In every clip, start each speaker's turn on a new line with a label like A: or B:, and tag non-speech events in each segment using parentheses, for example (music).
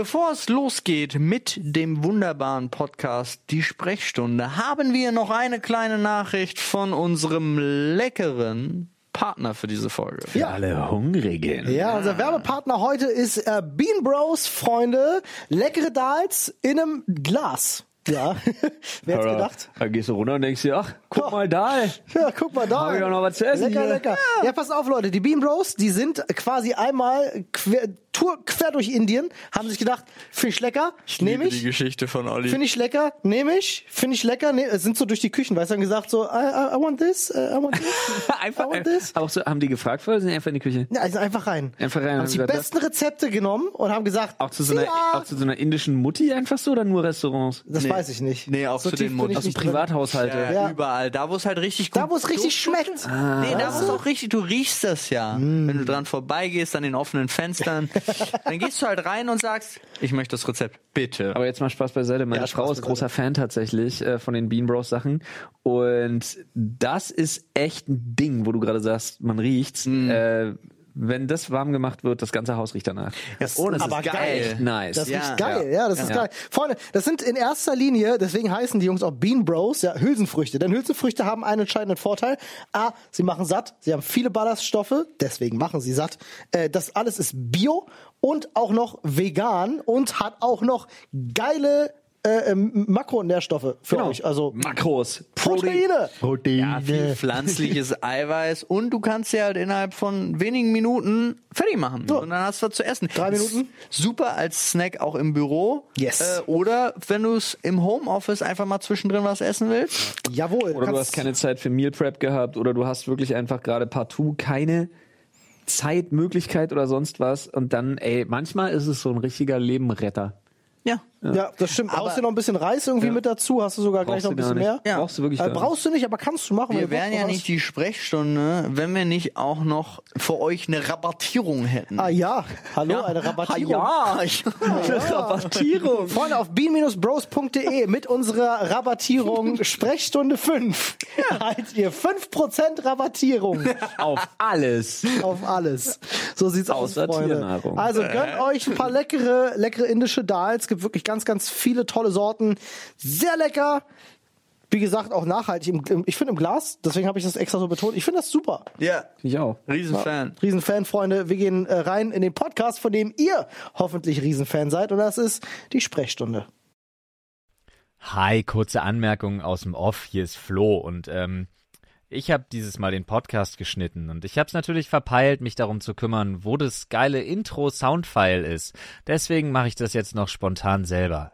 A: Bevor es losgeht mit dem wunderbaren Podcast Die Sprechstunde, haben wir noch eine kleine Nachricht von unserem leckeren Partner für diese Folge.
B: Für alle Hungrigen.
C: Ja, unser Werbepartner heute ist äh, Bean Bros, Freunde. Leckere Dals in einem Glas. Ja, (laughs) wer hätte gedacht?
B: Da gehst du runter und denkst dir, ach, guck
C: Ja.
B: mal da. (laughs)
C: Ja, guck mal da.
B: Hab ich auch noch was zu essen
C: Lecker,
B: hier.
C: lecker. Ja. passt auf, Leute. Die Bean Bros, die sind quasi einmal quer, Tour quer durch Indien, haben sich gedacht, finde ich lecker, nehme
A: Liebe die
C: ich.
A: Geschichte von Olli.
C: Finde ich lecker, nehme ich, finde ich lecker, ne, sind so durch die Küchen, weißt du, haben gesagt so, I, I, I want this, uh, I want this, (laughs)
B: Einfach,
C: I want this.
B: auch so, haben die gefragt vorher, sind einfach in die Küche?
C: Ja, also einfach rein.
B: Einfach rein,
C: Haben
B: haben
C: die
B: gesagt,
C: besten Rezepte genommen und haben gesagt,
B: Auch zu so einer,
C: ja,
B: auch zu so einer indischen Mutti einfach so oder nur Restaurants?
C: das
A: Nee.
C: weiß ich nicht.
A: Nee, auch zu
C: tief
A: den
C: ich
A: Mund-
B: Aus dem. Privathaushalte.
A: ja,
C: Ja.
A: überall. Da, wo es halt richtig gut
C: Da, wo es richtig schmeckt.
A: Nee, da wo es auch richtig, du riechst das ja. Wenn du dran vorbeigehst an den offenen Fenstern, (laughs) dann gehst du halt rein und sagst, ich möchte das Rezept, bitte.
B: Aber jetzt mal Spaß beiseite. Meine
C: Ja,
B: Frau
C: Spaß
B: ist großer Fan tatsächlich äh, von den Bean Bros Sachen. Und das ist echt ein Ding, wo du gerade sagst, man riecht's. Äh, wenn das warm gemacht wird, das ganze Haus riecht danach.
A: Das
B: oh, das
C: aber
B: ist
C: geil.
B: echt nice.
C: Das
A: Ja.
C: riecht geil, ja, das ist
B: Ja.
C: geil. Freunde, das sind in erster Linie, deswegen heißen die Jungs auch Bean Bros, ja, Hülsenfrüchte. Denn Hülsenfrüchte haben einen entscheidenden Vorteil. A, sie machen satt, sie haben viele Ballaststoffe, deswegen machen sie satt. Äh, das alles ist bio und auch noch vegan und hat auch noch geile äh, ähm, Makronährstoffe für
B: Genau.
C: euch. Also
B: Makros.
C: Proteine.
A: Ja, viel pflanzliches (laughs) Eiweiß und du kannst sie halt innerhalb von wenigen Minuten fertig machen. Und dann hast du was zu essen.
C: Drei Minuten?
A: Super als Snack auch im Büro.
C: Yes.
A: Äh, oder wenn du es im Homeoffice einfach mal zwischendrin was essen willst.
C: Jawohl.
B: Oder du hast keine Zeit für Meal Prep gehabt oder du hast wirklich einfach gerade partout keine Zeit, Möglichkeit oder sonst was. Und dann, ey, manchmal ist es so ein richtiger Lebenretter.
A: Ja.
C: Ja, das stimmt. Brauchst du noch ein bisschen Reis irgendwie mit dazu? Hast du sogar gleich
B: Brauchst
C: noch ein bisschen mehr?
B: Ja. Brauchst du wirklich
C: Äh, brauchst du nicht, aber kannst du machen.
A: Wir wären ja nicht die Sprechstunde, wenn wir nicht auch noch für euch eine Rabattierung hätten.
C: Ah ja, hallo, eine Rabattierung.
A: Ah, (laughs) ja.
B: Rabattierung.
C: Freunde, auf bean-bros.de mit unserer Rabattierung (laughs) Sprechstunde 5 erhaltet ihr 5% Rabattierung
B: Auf alles.
C: auf alles. So sieht's aus,
B: Außer
C: Freunde.
B: Tiernahrung.
C: Also gönnt euch ein paar leckere, leckere indische Dals. Es gibt wirklich ganz, ganz viele tolle Sorten. Sehr lecker. Wie gesagt, auch nachhaltig. Ich finde im Glas, deswegen habe ich das extra so betont. Ich finde das super.
A: ja.
B: Ich auch.
A: Riesenfan.
C: Riesenfan, Freunde. Wir gehen äh, rein in den Podcast, von dem ihr hoffentlich Riesenfan seid. Und das ist die Sprechstunde.
D: Hi, kurze Anmerkung aus dem Off. Hier ist Flo und ähm, ich habe dieses Mal den Podcast geschnitten und ich habe es natürlich verpeilt, mich darum zu kümmern, wo das geile Intro-Soundfile ist. Deswegen mache ich das jetzt noch spontan selber.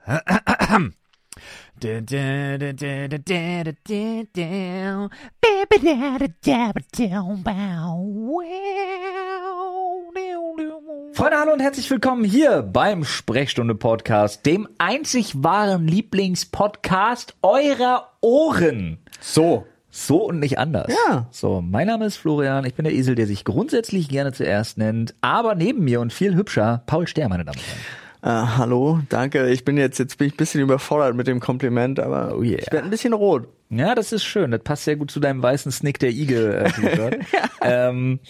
B: Freunde, hallo und herzlich willkommen hier beim Sprechstunde Podcast, dem einzig wahren Lieblingspodcast eurer Ohren. So. So und nicht anders.
A: Ja.
B: So, mein Name ist Florian, ich bin der Esel, der sich grundsätzlich gerne zuerst nennt, aber neben mir und viel hübscher, Paul Ster, meine Damen und Herren.
A: Äh, hallo, danke. Ich bin jetzt, jetzt bin ich ein bisschen überfordert mit dem Kompliment, aber
B: Oh yeah.
A: ich werde ein bisschen rot.
B: Ja, das ist schön. Das passt sehr gut zu deinem weißen Snick der Igel äh, (laughs) T-Shirt. ähm,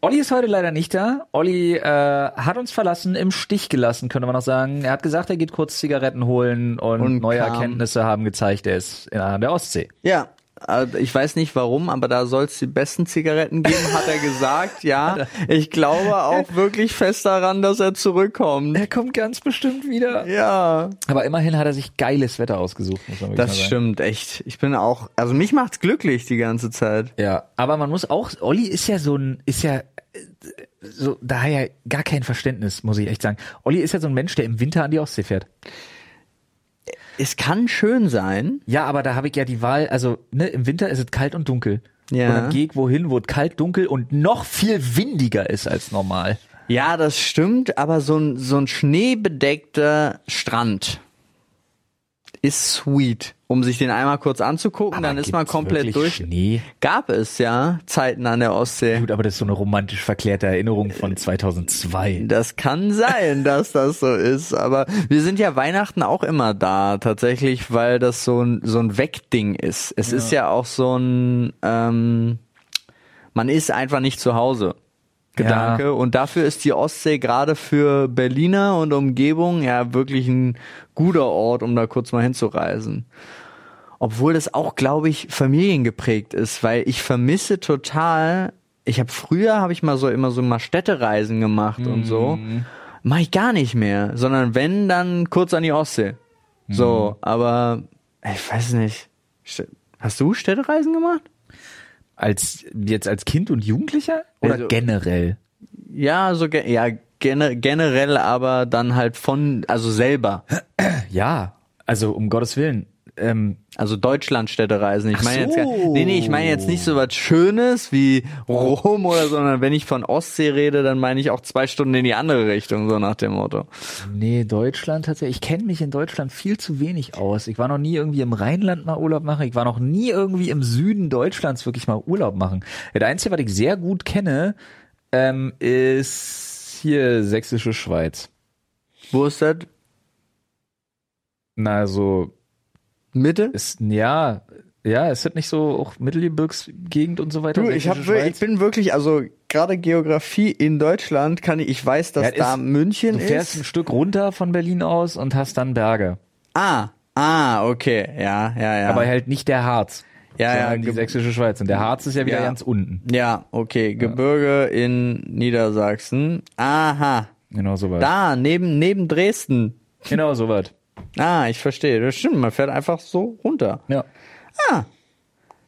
B: Olli ist heute leider nicht da. Olli äh, hat uns verlassen, im Stich gelassen, könnte man noch sagen. Er hat gesagt, er geht kurz Zigaretten holen und,
A: Und
B: neue
A: kam.
B: Erkenntnisse haben gezeigt, er ist in, der Ostsee.
A: Ja. Äh, Ich weiß nicht warum, aber da soll es die besten Zigaretten geben, hat er gesagt. Ja, (laughs) ich glaube auch wirklich fest daran, dass er zurückkommt.
B: Er kommt ganz bestimmt wieder.
A: Ja,
B: Aber immerhin hat er sich geiles Wetter ausgesucht,
A: das stimmt echt. Ich bin auch, also mich macht's glücklich die ganze Zeit.
B: Ja, aber man muss auch, Olli ist ja so ein, ist ja so daher gar kein Verständnis, muss ich echt sagen. Olli ist ja so ein Mensch, der im Winter an die Ostsee fährt.
A: Es kann schön sein.
B: Ja, aber da habe ich ja die Wahl, also ne, im Winter ist es kalt und dunkel.
A: Ja.
B: Und dann gehe ich wohin, wo es kalt, dunkel und noch viel windiger ist als normal.
A: Ja, das stimmt, aber so ein, so ein schneebedeckter Strand ist sweet. Um sich den einmal kurz anzugucken, dann ist man komplett durch.
B: Schnee.
A: Gab es ja Zeiten an der Ostsee.
B: Gut, aber das ist so eine romantisch verklärte Erinnerung von 2002.
A: Das kann sein, dass das so ist, aber wir sind ja Weihnachten auch immer da, tatsächlich, weil das so ein, so ein Wegding ist. Es ist ja auch so ein, ähm, man ist einfach nicht zu Hause. Gedanke. Und dafür ist die Ostsee gerade für Berliner und Umgebung ja wirklich ein guter Ort, um da kurz mal hinzureisen. Obwohl das auch, glaube ich, familiengeprägt ist, weil ich vermisse total. Ich habe früher habe ich mal so immer so mal Städtereisen gemacht und so. Mache ich gar nicht mehr, sondern wenn dann kurz an die Ostsee. So, aber ich weiß nicht. St- Hast du Städtereisen gemacht?
B: Als jetzt als Kind und Jugendlicher oder
A: Also-
B: generell?
A: Ja, so ge ja gene generell, aber dann halt von also selber.
B: Ja, also um Gottes Willen. Ähm,
A: Also Deutschland-Städtereisen. Ich meine jetzt,
B: so.
A: nee, nee, ich meine jetzt nicht so was Schönes wie Rom oder, so, sondern wenn ich von Ostsee rede, dann meine ich auch zwei Stunden in die andere Richtung, so nach dem Motto.
B: nee, Deutschland tatsächlich. Ich kenne mich in Deutschland viel zu wenig aus. Ich war noch nie irgendwie im Rheinland mal Urlaub machen. Ich war noch nie irgendwie im Süden Deutschlands wirklich mal Urlaub machen. Der Einzige, was ich sehr gut kenne, ähm, ist hier sächsische Schweiz.
A: Wo ist das?
B: Na, also
A: Mitte?
B: ist ja, ja, ist das nicht so auch Mittelgebirgsgegend und so weiter?
A: Du, ich, hab, ich bin wirklich, also gerade Geografie in Deutschland kann ich, ich weiß, dass
B: Ja,
A: da
B: ist-
A: München
B: Du fährst ein
A: ist.
B: Stück runter von Berlin aus und hast dann Berge.
A: Ah, ah, okay, ja, ja, ja.
B: Aber halt nicht der Harz.
A: Ja, ja,
B: die sächsische Schweiz. Und der Harz ist ja wieder
A: Ja.
B: ganz unten.
A: ja, okay, Gebirge in Niedersachsen. Aha,
B: Genau so was.
A: da, neben, neben Dresden.
B: Genau so was.
A: Ah, ich verstehe. Das stimmt, man fährt einfach so runter.
B: Ja.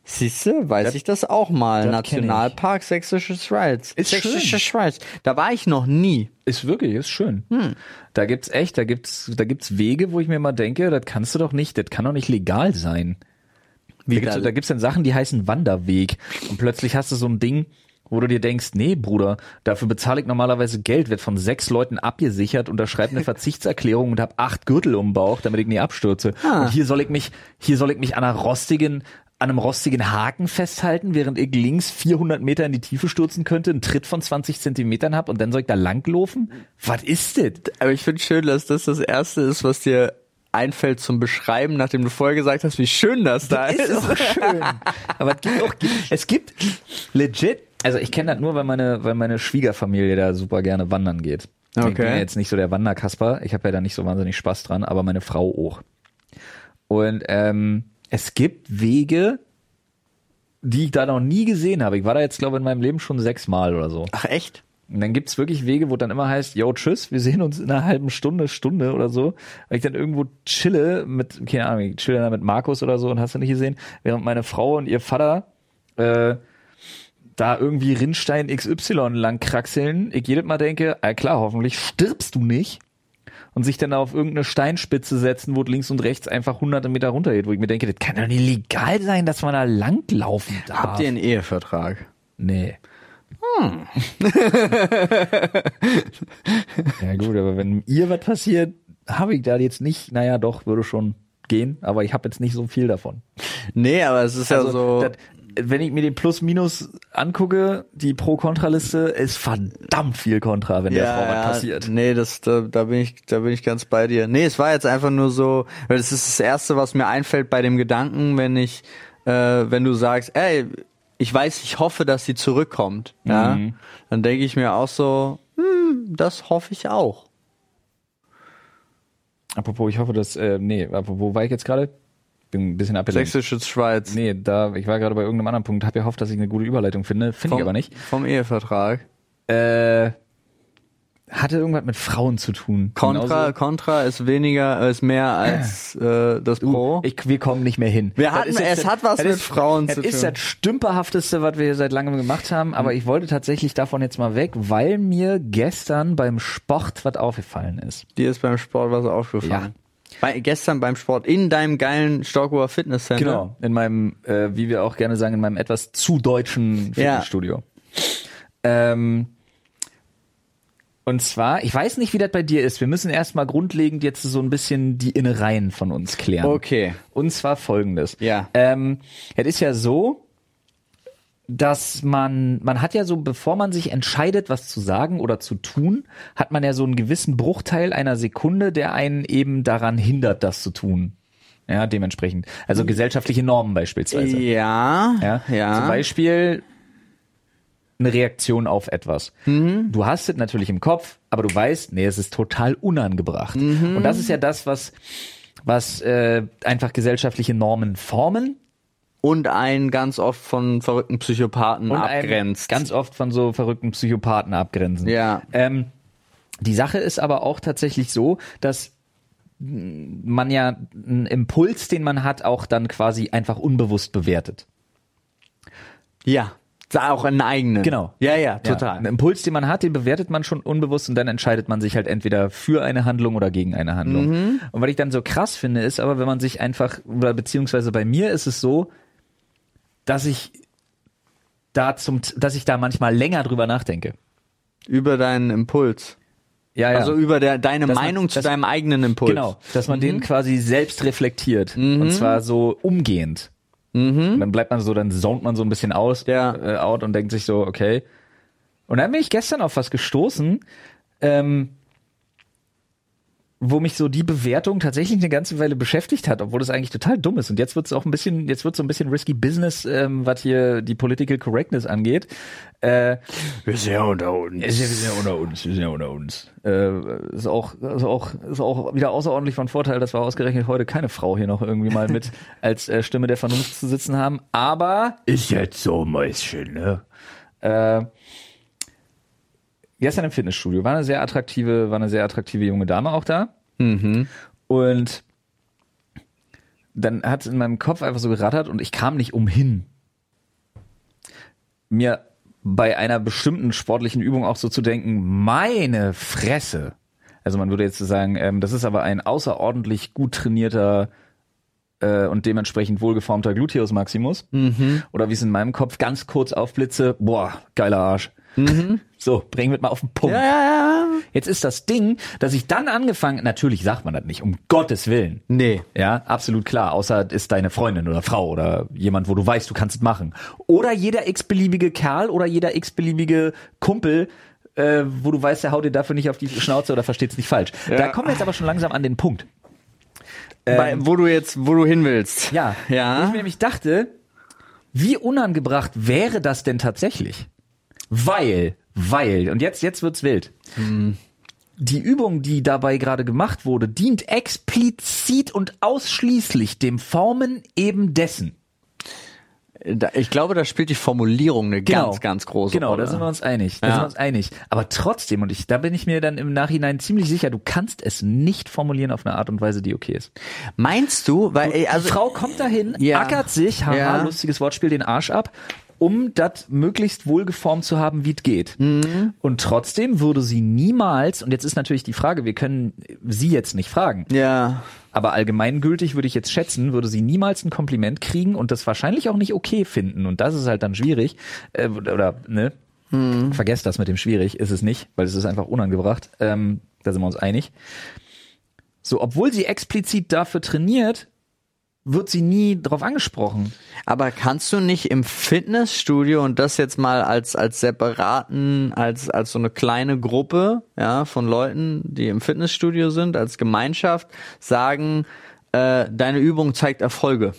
A: Siehste, weiß ich das auch mal.
B: das
A: Nationalpark Sächsische Schweiz.
B: Ist
A: Sächsische
B: schön.
A: Schweiz. Da war ich noch nie.
B: Ist wirklich, ist schön.
A: Hm.
B: Da gibt's echt, da gibt's, da gibt's Wege, wo ich mir mal denke, das kannst du doch nicht, das kann doch nicht legal sein.
A: Wie
B: da, gibt's,
A: da-
B: da gibt's dann Sachen, die heißen Wanderweg. Und plötzlich hast du so ein Ding, wo du dir denkst, nee, Bruder, dafür bezahle ich normalerweise Geld, wird von sechs Leuten abgesichert, unterschreibe eine (laughs) Verzichtserklärung und habe acht Gürtel um Bauch, damit ich nie abstürze.
A: Ah.
B: Und hier soll ich mich, hier soll ich mich an einer rostigen, an einem rostigen Haken festhalten, während ich links 400 Meter in die Tiefe stürzen könnte, einen Tritt von 20 Zentimetern hab und dann soll ich da langlaufen? Was ist das?
A: Aber ich finde schön, dass das das Erste ist, was dir einfällt zum Beschreiben, nachdem du vorher gesagt hast, wie schön das da ist.
B: ist auch schön. (laughs) Aber es gibt auch, es gibt legit, also ich kenne das nur, weil meine, weil meine Schwiegerfamilie da super gerne wandern geht. Ich
A: Okay.
B: bin ja jetzt nicht so der Wanderkasper, ich habe ja da nicht so wahnsinnig Spaß dran, aber meine Frau auch. Und ähm, es gibt Wege, die ich da noch nie gesehen habe. Ich war da jetzt, glaube ich, in meinem Leben schon sechsmal oder so.
A: Ach echt?
B: Und dann gibt's wirklich Wege, wo dann immer heißt, yo, tschüss, wir sehen uns in einer halben Stunde, Stunde oder so. Weil ich dann irgendwo chille mit, keine Ahnung, ich chille dann mit Markus oder so und hast du nicht gesehen, während meine Frau und ihr Vater äh, da irgendwie Rinnstein XY lang kraxeln. Ich jedes Mal denke, ah klar, hoffentlich stirbst du nicht. Und sich dann auf irgendeine Steinspitze setzen, wo links und rechts einfach hunderte Meter runtergeht, wo ich mir denke, das kann doch nicht legal sein, dass man da langlaufen darf.
A: Habt ihr einen Ehevertrag?
B: Nee. (laughs) ja gut, aber wenn ihr was passiert, habe ich da jetzt nicht, naja doch, würde schon gehen, aber ich habe jetzt nicht so viel davon.
A: Nee, aber es ist ja so.
B: das, wenn ich mir den Plus-Minus angucke, die Pro-Kontra-Liste ist verdammt viel Kontra, wenn der Frau was passiert.
A: Nee, das, da, da bin ich, da bin ich ganz bei dir. Nee, es war jetzt einfach nur so, weil es ist das erste, was mir einfällt bei dem Gedanken, wenn ich, äh, wenn du sagst, ey, ich weiß, ich hoffe, dass sie zurückkommt, ja,
B: Mhm.
A: dann denke ich mir auch so, hm, das hoffe ich auch.
B: Apropos, ich hoffe, dass, äh, nee, apropos, wo war ich jetzt gerade? Bin ein bisschen abgelenkt.
A: Sächsische Schweiz.
B: Nee, da, ich war gerade bei irgendeinem anderen Punkt, habe gehofft, dass ich eine gute Überleitung finde, finde ich aber nicht.
A: Vom Ehevertrag.
B: Äh, hatte irgendwas mit Frauen zu tun.
A: Contra, Contra ist weniger, ist mehr als (clears throat) äh, das Pro.
B: Ich, wir kommen nicht mehr hin.
A: Wir hatten-
B: ist
A: es hat was mit
B: ist,
A: Frauen zu
B: ist
A: tun.
B: das stümperhafteste, was wir hier seit langem gemacht haben, aber ich wollte tatsächlich davon jetzt mal weg, weil mir gestern beim Sport was aufgefallen ist.
A: Dir ist beim Sport was aufgefallen. Bei, gestern beim Sport in deinem geilen Stockower Fitnesscenter.
B: Genau, in meinem, äh, wie wir auch gerne sagen, in meinem etwas zu deutschen
A: Ja.
B: Fitnessstudio. Ähm, und zwar, ich weiß nicht, wie das bei dir ist. Wir müssen erstmal grundlegend jetzt so ein bisschen die Innereien von uns klären.
A: Okay.
B: Und zwar folgendes.
A: Ja.
B: Ähm, es ist ja so, dass man, man hat ja so, bevor man sich entscheidet, was zu sagen oder zu tun, hat man ja so einen gewissen Bruchteil einer Sekunde, der einen eben daran hindert, das zu tun. Ja, dementsprechend. Also gesellschaftliche Normen beispielsweise.
A: Ja.
B: Ja,
A: ja.
B: Zum Beispiel, eine Reaktion auf etwas. Du hast es natürlich im Kopf, aber du weißt, nee, es ist total unangebracht. Und das ist ja das, was was äh, einfach gesellschaftliche Normen formen
A: Und einen ganz oft von verrückten Psychopathen
B: und
A: abgrenzt.
B: ganz oft von so verrückten Psychopathen abgrenzen.
A: Ja.
B: Ähm, die Sache ist aber auch tatsächlich so, dass man ja einen Impuls, den man hat, auch dann quasi einfach unbewusst bewertet.
A: ja. Auch einen eigenen.
B: Genau.
A: Ja, ja,
B: Ja,
A: total.
B: einen Impuls, den man hat, den bewertet man schon unbewusst und dann entscheidet man sich halt entweder für eine Handlung oder gegen eine Handlung.
A: Mhm.
B: Und was ich dann so krass finde, ist aber, wenn man sich einfach, oder beziehungsweise bei mir ist es so, dass ich da zum, dass ich da manchmal länger drüber nachdenke.
A: Über deinen Impuls.
B: Ja, ja.
A: Also über der, deine
B: Dass man-
A: Meinung zu
B: dass-
A: deinem eigenen Impuls.
B: Genau, dass man
A: Mhm.
B: den quasi selbst reflektiert. Und zwar so umgehend. Und dann bleibt man so, dann zont man so ein bisschen aus,
A: Mhm. Ja.
B: äh, out und denkt sich so, okay. Und dann bin ich gestern auf was gestoßen, ähm, wo mich so die Bewertung tatsächlich eine ganze Weile beschäftigt hat, obwohl das eigentlich total dumm ist. Und jetzt wird es auch ein bisschen, jetzt wird so ein bisschen risky Business, ähm, was hier die Political Correctness angeht. Äh,
A: Wir sind ja unter uns.
B: wir sind ja unter uns, wir sind ja unter uns. Äh, ist auch, ist auch, ist auch wieder außerordentlich von Vorteil, dass wir ausgerechnet heute keine Frau hier noch irgendwie mal mit (laughs) als äh, Stimme der Vernunft zu sitzen haben. Aber
A: Ist jetzt so, Mäuschen, ne?
B: äh, gestern im Fitnessstudio war eine sehr attraktive, war eine sehr attraktive junge Dame auch da. Und dann hat es in meinem Kopf einfach so gerattert und ich kam nicht umhin, mir bei einer bestimmten sportlichen Übung auch so zu denken, meine Fresse. Also man würde jetzt sagen, ähm, das ist aber ein außerordentlich gut trainierter äh, und dementsprechend wohlgeformter Gluteus Maximus. Oder wie es in meinem Kopf ganz kurz aufblitze, boah, geiler Arsch. (laughs) So, bringen wir mal auf den Punkt.
A: Ja, ja, ja.
B: Jetzt ist das Ding, dass ich dann angefangen, natürlich sagt man das nicht, um Gottes Willen.
A: Nee.
B: Ja, absolut klar. Außer ist deine Freundin oder Frau oder jemand, wo du weißt, du kannst es machen. Oder jeder x-beliebige Kerl oder jeder x-beliebige Kumpel, äh, wo du weißt, der haut dir dafür nicht auf die Schnauze oder versteht es nicht falsch. Da kommen wir jetzt aber schon langsam an den Punkt.
A: Bei, wo du jetzt, wo du hin willst.
B: Ja, Wo ich
A: Ja.
B: mir nämlich dachte, wie unangebracht wäre das denn tatsächlich? Weil, weil, und jetzt, jetzt wird's wild. Die Übung, die dabei gerade gemacht wurde, dient explizit und ausschließlich dem Formen eben dessen.
A: Da- Ich glaube, da spielt die Formulierung eine ganz, ganz große
B: Genau,
A: Rolle.
B: da sind wir uns einig. Da
A: Ja.
B: sind wir uns einig. Aber trotzdem, und ich, da bin ich mir dann im Nachhinein ziemlich sicher, du kannst es nicht formulieren auf eine Art und Weise, die okay ist.
A: Meinst du, weil, also,
B: die Frau kommt dahin,
A: Ja.
B: ackert sich, haha,
A: Ja.
B: lustiges Wortspiel, den Arsch ab, um das möglichst wohlgeformt zu haben, wie es geht.
A: Mhm.
B: Und trotzdem würde sie niemals, und jetzt ist natürlich die Frage, wir können sie jetzt nicht fragen,
A: ja,
B: aber allgemeingültig würde ich jetzt schätzen, würde sie niemals ein Kompliment kriegen und das wahrscheinlich auch nicht okay finden. Und das ist halt dann schwierig. Äh, oder, ne? Vergesst das mit dem schwierig, ist es nicht, weil es ist einfach unangebracht. Ähm, da sind wir uns einig. So, obwohl sie explizit dafür trainiert, wird sie nie drauf angesprochen.
A: aber kannst du nicht im Fitnessstudio und das jetzt mal als, als separaten, als, als so eine kleine Gruppe, ja, von Leuten, die im Fitnessstudio sind, als Gemeinschaft, sagen, äh, deine Übung zeigt Erfolge?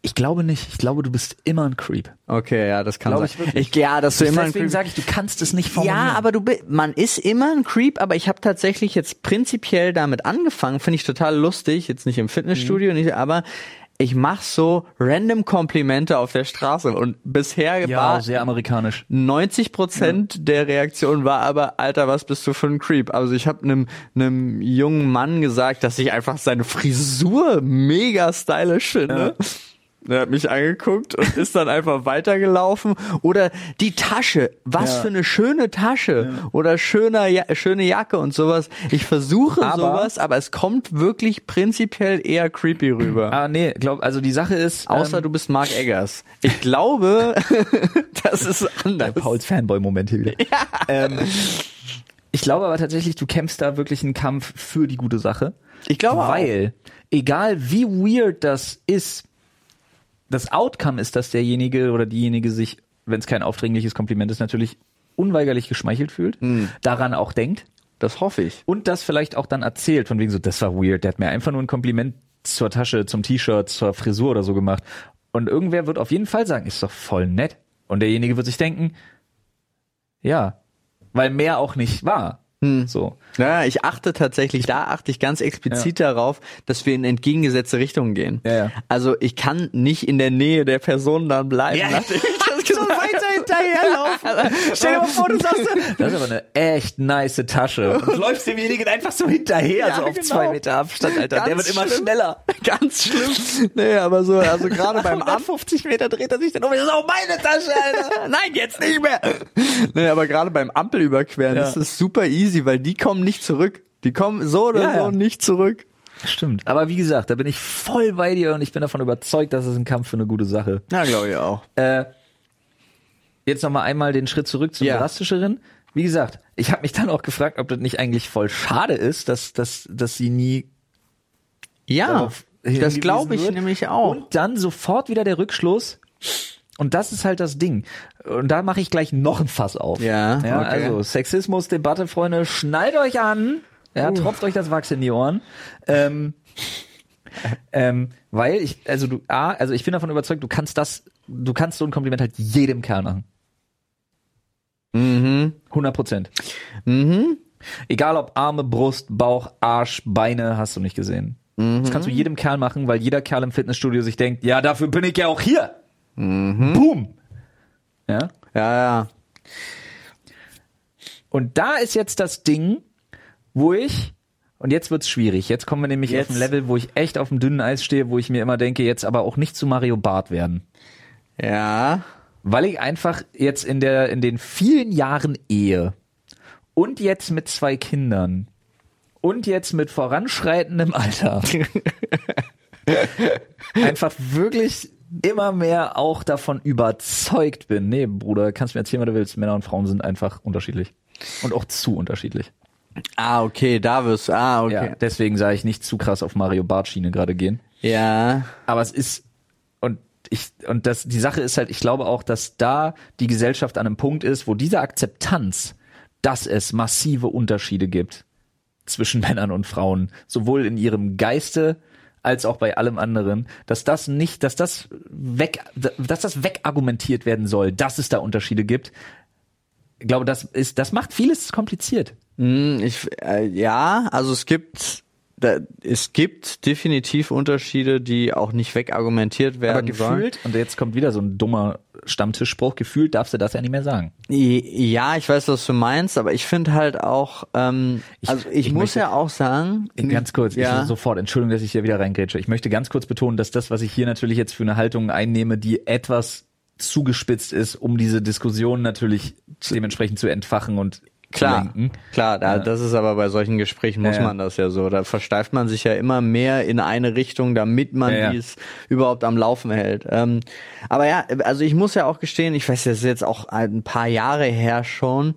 B: Ich glaube nicht. Ich glaube, du bist immer ein Creep.
A: Okay, ja, das kann
B: Glaube
A: sein.
B: ich wirklich.
A: ja, dass du immer ein
B: Deswegen
A: Creep
B: sage ich, du kannst es nicht formulieren.
A: Ja, aber du man ist immer ein Creep, aber ich habe tatsächlich jetzt prinzipiell damit angefangen, finde ich total lustig, jetzt nicht im Fitnessstudio,
B: Mhm.
A: nicht, aber ich mach so random Komplimente auf der Straße und bisher
B: ja,
A: war
B: sehr amerikanisch.
A: 90 Prozent der Reaktion war aber, Alter, was bist du für ein Creep? Also ich habe einem einem jungen Mann gesagt, dass ich einfach seine Frisur mega stylisch finde. Er hat mich angeguckt und ist dann einfach weitergelaufen. Oder die Tasche, was
B: Ja.
A: für eine schöne Tasche. Oder schöner, ja, schöne Jacke und sowas. Ich versuche
B: Aber-
A: sowas, aber es kommt wirklich prinzipiell eher creepy rüber.
B: Ah, nee, glaub, also die Sache ist.
A: Außer
B: ähm,
A: du bist Mark Eggers. Ich glaube, (laughs) das ist anders.
B: Pauls Fanboy-Moment hier wieder. (laughs) Ähm, ich glaube aber tatsächlich, du kämpfst da wirklich einen Kampf für die gute Sache.
A: Ich glaube auch.
B: Weil, egal wie weird das ist, das Outcome ist, dass derjenige oder diejenige sich, wenn es kein aufdringliches Kompliment ist, natürlich unweigerlich geschmeichelt fühlt,
A: Hm.
B: daran auch denkt
A: Das hoffe ich.
B: und das vielleicht auch dann erzählt, von wegen so, das war weird, der hat mir einfach nur ein Kompliment zur Tasche, zum T-Shirt, zur Frisur oder so gemacht. Und irgendwer wird auf jeden Fall sagen, ist doch voll nett. Und derjenige wird sich denken, Ja. Weil mehr auch nicht war.
A: Hm.
B: So.
A: Ja, ich achte tatsächlich, da achte ich ganz explizit darauf, dass wir in entgegengesetzte Richtungen gehen.
B: Ja, ja.
A: Also ich kann nicht in der Nähe der Person dann bleiben.
B: Ja.
A: nachdem (laughs) ich das gesagt
C: weiter hinterherlaufen. (laughs)
B: Stell dir mal vor, du sagst, (laughs) das ist aber eine echt nice Tasche. Und läufst demjenigen einfach so hinterher,
A: Ja,
B: so auf
A: genau.
B: zwei Meter Abstand, Alter. Der
A: Ganz
B: wird immer
A: schlimm.
B: schneller. (laughs)
A: Ganz schlimm. Nee, aber so, also gerade beim Amt.
B: 50 Meter dreht er sich dann um. Das ist auch meine Tasche, Alter.
A: Nein, jetzt nicht mehr. Nee, aber gerade beim Ampelüberqueren
B: Ja.
A: ist es super easy, weil die kommen nicht zurück. Die kommen so oder
B: Ja,
A: so nicht zurück.
B: Stimmt. Aber wie gesagt, da bin ich voll bei dir und ich bin davon überzeugt, dass es ein Kampf für eine gute Sache.
A: Ja, glaube ich auch.
B: Äh, jetzt noch mal einmal den Schritt zurück zum
A: Ja.
B: drastischeren. Wie gesagt, ich habe mich dann auch gefragt, ob das nicht eigentlich voll schade ist, dass, dass, dass sie nie
A: Ja, das glaube ich
B: wird.
A: nämlich auch.
B: Und dann sofort wieder der Rückschluss. Und das ist halt das Ding. Und da mache ich gleich noch ein Fass auf.
A: Ja,
B: ja
A: okay.
B: Also Sexismus, Debatte, Freunde, schnallt euch an. Ja, tropft euch das Wachs in die Ohren. Ähm, ähm, weil ich, also du, A, also ich bin davon überzeugt, du kannst das, du kannst so ein Kompliment halt jedem Kerl machen.
A: Mhm.
B: 100 Prozent.
A: Mhm.
B: Egal ob Arme, Brust, Bauch, Arsch, Beine, hast du nicht gesehen. Das kannst du jedem Kerl machen, weil jeder Kerl im Fitnessstudio sich denkt, ja, dafür bin ich ja auch hier. Boom. Ja.
A: Ja, ja.
B: Und da ist jetzt das Ding, wo ich, und jetzt wird's schwierig, jetzt kommen wir nämlich
A: Jetzt.
B: auf ein Level, wo ich echt auf dem dünnen Eis stehe, wo ich mir immer denke, jetzt aber auch nicht zu Mario Barth werden.
A: Ja.
B: Weil ich einfach jetzt in der, in den vielen Jahren Ehe und jetzt mit zwei Kindern und jetzt mit voranschreitendem Alter (laughs) einfach wirklich immer mehr auch davon überzeugt bin. Nee, Bruder, kannst mir erzählen, was du willst. Männer und Frauen sind einfach unterschiedlich. Und auch zu unterschiedlich.
A: Ah, okay, da wirst du. Ah,
B: Ja,
A: okay.
B: deswegen sage ich nicht zu krass auf Mario Bart Schiene gerade gehen.
A: Ja.
B: Aber es ist ich und das die Sache ist halt, ich glaube auch, dass da die Gesellschaft an einem Punkt ist, wo diese Akzeptanz, dass es massive Unterschiede gibt zwischen (laughs) Männern und Frauen, sowohl in ihrem Geiste als auch bei allem anderen, dass das nicht, dass das weg, dass das wegargumentiert werden soll, dass es da Unterschiede gibt. Ich glaube, das ist, das macht vieles kompliziert.
A: Hm, Ich, äh, ja, also es gibt, da, es gibt definitiv Unterschiede, die auch nicht wegargumentiert werden
B: Aber
A: sollen.
B: gefühlt, und jetzt kommt wieder so ein dummer Stammtischspruch, gefühlt darfst du das ja nicht mehr sagen.
A: Ja, ich weiß, was du meinst, aber ich finde halt auch, ähm,
B: Ich-
A: also ich,
B: ich
A: muss
B: möchte-
A: ja auch sagen,
B: Ganz kurz,
A: ja,
B: ich sofort, Entschuldigung, dass ich hier wieder reingrätsche. Ich möchte ganz kurz betonen, dass das, was ich hier natürlich jetzt für eine Haltung einnehme, die etwas zugespitzt ist, um diese Diskussion natürlich dementsprechend zu entfachen und
A: Klar,
B: lenken.
A: klar, da,
B: Ja.
A: das ist aber bei solchen Gesprächen muss
B: Ja,
A: man das ja so. Da versteift man sich ja immer mehr in eine Richtung, damit man
B: ja.
A: dies überhaupt am Laufen hält. Ähm, aber ja, also ich muss ja auch gestehen, ich weiß, das ist jetzt auch ein paar Jahre her schon,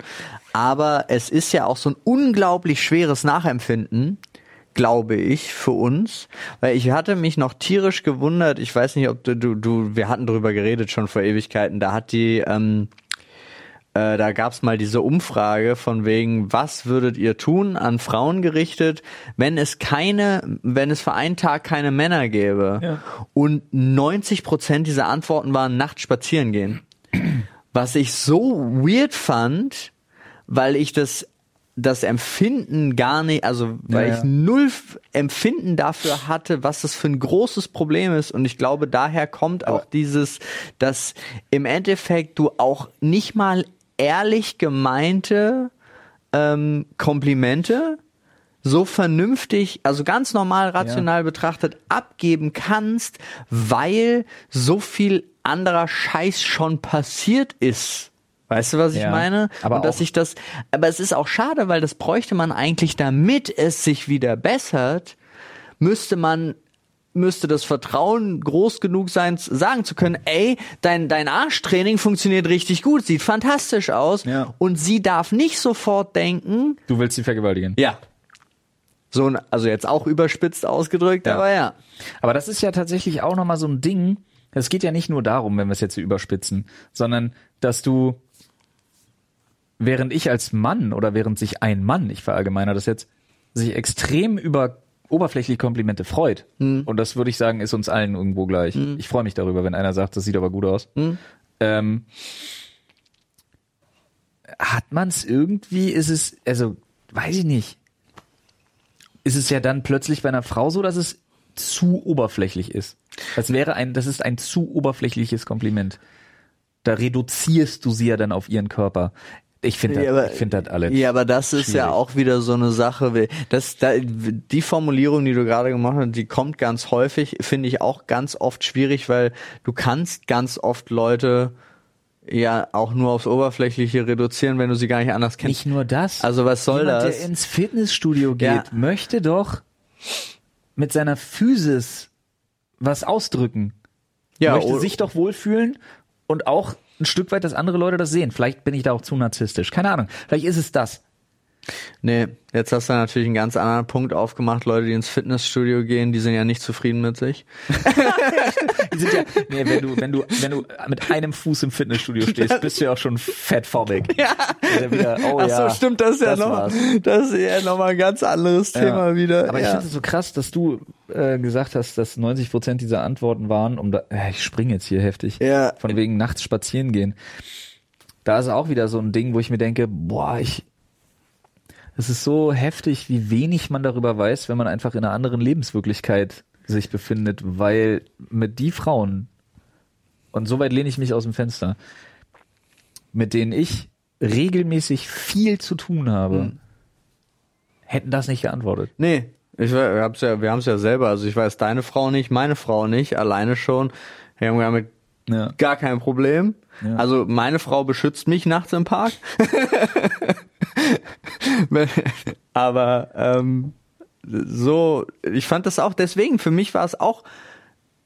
A: aber es ist ja auch so ein unglaublich schweres Nachempfinden glaube ich, für uns. Weil ich hatte mich noch tierisch gewundert, ich weiß nicht, ob du, du, du wir hatten drüber geredet schon vor Ewigkeiten, da hat die, ähm, äh, da gab's mal diese Umfrage von wegen, was würdet ihr tun, an Frauen gerichtet, wenn es keine, wenn es für einen Tag keine Männer gäbe.
B: Ja.
A: Und 90 Prozent dieser Antworten waren nachts spazieren gehen. Was ich so weird fand, weil ich das das Empfinden gar nicht, also weil
B: Ja, ja.
A: ich null Empfinden dafür hatte, was das für ein großes Problem ist. Und ich glaube, daher kommt auch dieses, dass im Endeffekt du auch nicht mal ehrlich gemeinte ähm, Komplimente so vernünftig, also ganz normal rational betrachtet abgeben kannst, weil so viel anderer Scheiß schon passiert ist. Weißt du, was ich
B: Ja,
A: meine?
B: aber
A: Und dass ich das, aber es ist auch schade, weil das bräuchte man eigentlich, damit es sich wieder bessert, müsste man müsste das Vertrauen groß genug sein, sagen zu können, ey, dein, dein Arschtraining funktioniert richtig gut, sieht fantastisch aus.
B: Ja.
A: Und sie darf nicht sofort denken,
B: Du willst sie vergewaltigen.
A: ja. So, ein- also jetzt auch überspitzt ausgedrückt,
B: Ja.
A: aber ja.
B: Aber das ist ja tatsächlich auch nochmal so ein Ding. Es geht ja nicht nur darum, wenn wir es jetzt so überspitzen, sondern dass du, während ich als Mann oder während sich ein Mann, ich verallgemeiner das jetzt, sich extrem über oberflächliche Komplimente freut. Und das würde ich sagen, ist uns allen irgendwo gleich. Ich freue mich darüber, wenn einer sagt, das sieht aber gut aus. Ähm, hat man es irgendwie, ist es, also, weiß ich nicht. Ist es ja dann plötzlich bei einer Frau so, dass es zu oberflächlich ist. Das wäre ein, das ist ein zu oberflächliches Kompliment. Da reduzierst du sie ja dann auf ihren Körper. Ich finde
A: Ja,
B: das, ich finde das alles.
A: Ja, aber das ist ja
B: schwierig.
A: auch wieder so eine Sache. Das, da, die Formulierung, die du gerade gemacht hast, die kommt ganz häufig, finde ich auch ganz oft schwierig, weil du kannst ganz oft Leute ja auch nur aufs Oberflächliche reduzieren, wenn du sie gar nicht anders kennst.
B: Nicht nur das.
A: Also was soll
B: Jemand,
A: das?
B: der ins Fitnessstudio geht,
A: Ja.
B: möchte doch mit seiner Physis was ausdrücken.
A: ja,
B: möchte sich doch wohlfühlen und auch ein Stück weit, dass andere Leute das sehen. Vielleicht bin ich da auch zu narzisstisch. Keine Ahnung. Vielleicht ist es das.
A: Nee, jetzt hast du natürlich einen ganz anderen Punkt aufgemacht. Leute, die ins Fitnessstudio gehen, die sind ja nicht zufrieden mit sich. (laughs)
B: Die sind ja, nee, wenn du, wenn du, wenn du mit einem Fuß im Fitnessstudio (laughs) stehst, bist du ja auch schon fettphobic. Ja. Wieder, oh
A: Ach
B: ja.
A: so, stimmt, das ist ja
B: das
A: noch,
B: war's.
A: das ist ja noch mal ein ganz anderes Thema
B: Ja.
A: wieder.
B: Aber ich
A: ja.
B: finde es so krass, dass du äh, gesagt hast, dass 90 Prozent dieser Antworten waren, um da, äh, ich springe jetzt hier heftig,
A: Ja.
B: von wegen nachts spazieren gehen. Da ist auch wieder so ein Ding, wo ich mir denke, boah, ich, es ist so heftig, wie wenig man darüber weiß, wenn man einfach in einer anderen Lebenswirklichkeit sich befindet, weil mit die Frauen, und soweit lehne ich mich aus dem Fenster, mit denen ich regelmäßig viel zu tun habe, hätten das nicht geantwortet.
A: Nee, ich, wir haben's ja, wir haben es ja selber. Also ich weiß deine Frau nicht, meine Frau nicht, alleine schon. Wir haben damit
B: Ja.
A: gar kein Problem.
B: Ja.
A: Also meine Frau beschützt mich nachts im Park. (laughs) Aber ähm, so, ich fand das auch deswegen. Für mich war es auch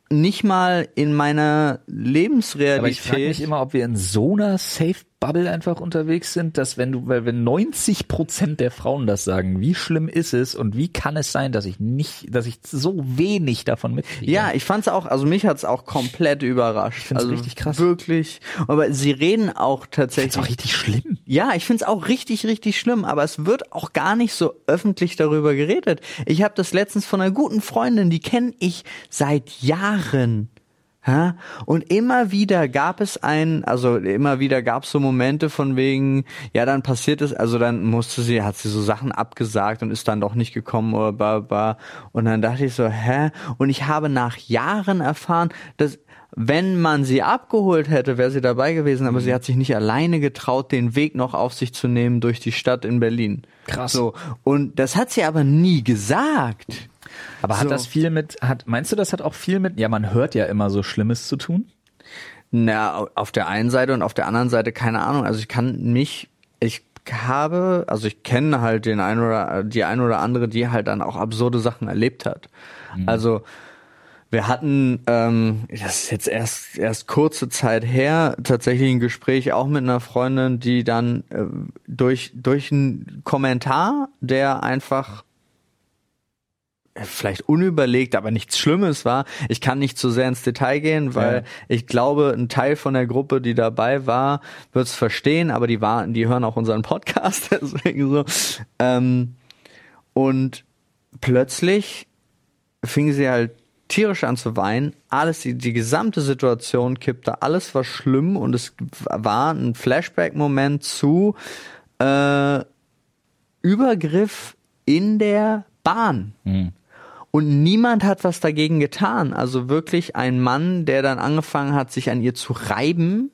A: nicht mal in meiner Lebensrealität.
B: Aber ich frage mich immer, ob wir in so einer Safe Bubble einfach unterwegs sind, dass wenn du, weil wenn 90 Prozent der Frauen das sagen, wie schlimm ist es und wie kann es sein, dass ich nicht, dass ich so wenig davon mitkriege?
A: Ja, ich fand's auch, also mich hat's auch komplett überrascht. Ich
B: find's
A: also
B: richtig krass.
A: Wirklich. Aber sie reden auch tatsächlich.
B: ist auch richtig schlimm.
A: Ja, ich find's auch richtig, richtig schlimm, aber es wird auch gar nicht so öffentlich darüber geredet. Ich habe das letztens von einer guten Freundin, die kenne ich seit Jahren. Ja? Und immer wieder gab es ein, also immer wieder gab es so Momente von wegen, ja, dann passiert es, also dann musste sie, hat sie so Sachen abgesagt und ist dann doch nicht gekommen oder bla bla. Und dann dachte ich so, hä? Und ich habe nach Jahren erfahren, dass wenn man sie abgeholt hätte, wäre sie dabei gewesen, aber sie hat sich nicht alleine getraut, den Weg noch auf sich zu nehmen durch die Stadt in Berlin.
B: Krass.
A: So. Und das hat sie aber nie gesagt.
B: Aber hat
A: So.
B: das viel mit, hat, meinst du, das hat auch viel mit, ja, man hört ja immer so Schlimmes zu tun?
A: Na, auf der einen Seite und auf der anderen Seite keine Ahnung. Also ich kann mich, ich habe, also ich kenne halt den ein oder die ein oder andere, die halt dann auch absurde Sachen erlebt hat. Also wir hatten, ähm, das ist jetzt erst erst kurze Zeit her, tatsächlich ein Gespräch auch mit einer Freundin, die dann äh, durch durch einen Kommentar, der einfach vielleicht unüberlegt, aber nichts Schlimmes war. Ich kann nicht zu sehr ins Detail gehen, weil
B: Ja.
A: ich glaube, ein Teil von der Gruppe, die dabei war, wird es verstehen, aber die waren, die hören auch unseren Podcast, (laughs) deswegen so. Ähm, und plötzlich fing sie halt tierisch an zu weinen. Alles, die, die gesamte Situation kippte, alles war schlimm und es war ein Flashback-Moment zu äh, Übergriff in der Bahn. Und niemand hat was dagegen getan. Also wirklich ein Mann, der dann angefangen hat, sich an ihr zu reiben.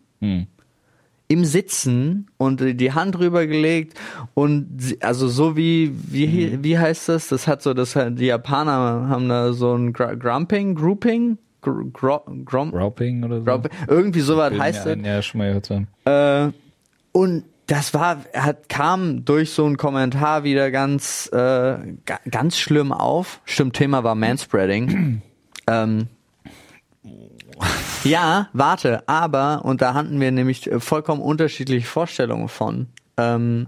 A: Im Sitzen und die Hand rübergelegt und sie, also so wie wie wie heißt das? Das hat so das die Japaner haben da so ein Gr Grumping, Grouping, Gr Gro Grom
B: Rauping oder so?
A: Grumping, irgendwie sowas heißt es.
B: ein, Ja, schon mal gehört zu haben.
A: Äh, und das war, hat, kam durch so einen Kommentar wieder ganz, äh, ga, ganz schlimm auf. Stimmt, Thema war Manspreading. (clears throat) ähm, ja, warte, aber, und da hatten wir nämlich äh, vollkommen unterschiedliche Vorstellungen von. Ähm,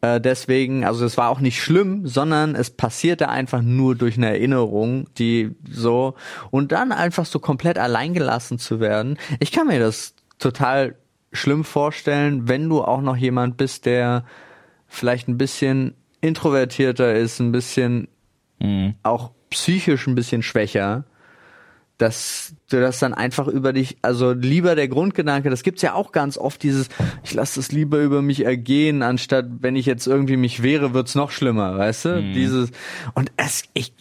A: äh, deswegen, also es war auch nicht schlimm, sondern es passierte einfach nur durch eine Erinnerung, die so und dann einfach so komplett alleingelassen zu werden. Ich kann mir das total schlimm vorstellen, wenn du auch noch jemand bist, der vielleicht ein bisschen introvertierter ist, ein bisschen auch psychisch ein bisschen schwächer, dass du das dann einfach über dich, also lieber der Grundgedanke, das gibt's ja auch ganz oft, dieses, ich lasse das lieber über mich ergehen, anstatt wenn ich jetzt irgendwie mich wehre, wird's noch schlimmer, weißt du? Dieses, und es, ich,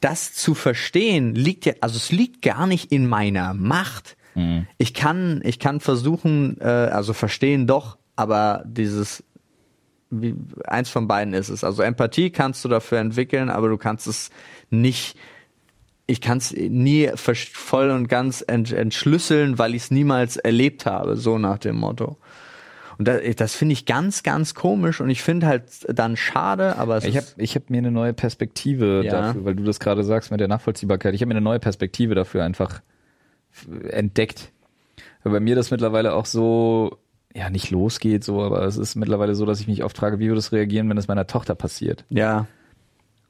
A: das zu verstehen, liegt ja, also es liegt gar nicht in meiner Macht. Ich kann, ich kann versuchen, äh, also verstehen doch, aber dieses, wie, eins von beiden ist es. Also Empathie kannst du dafür entwickeln, aber du kannst es nicht, ich kann es nie voll und ganz ent, entschlüsseln, weil ich es niemals erlebt habe, so nach dem Motto. Und das, das finde ich ganz, ganz komisch und ich finde halt dann schade, aber es
B: Ich habe
A: ist,
B: ich hab mir eine neue Perspektive
A: Ja.
B: dafür, weil du das gerade sagst mit der Nachvollziehbarkeit. Ich habe mir eine neue Perspektive dafür einfach entdeckt. Weil bei mir das mittlerweile auch so, ja, nicht losgeht, so, aber es ist mittlerweile so, dass ich mich oft frage, wie würde es reagieren, wenn es meiner Tochter passiert?
A: ja,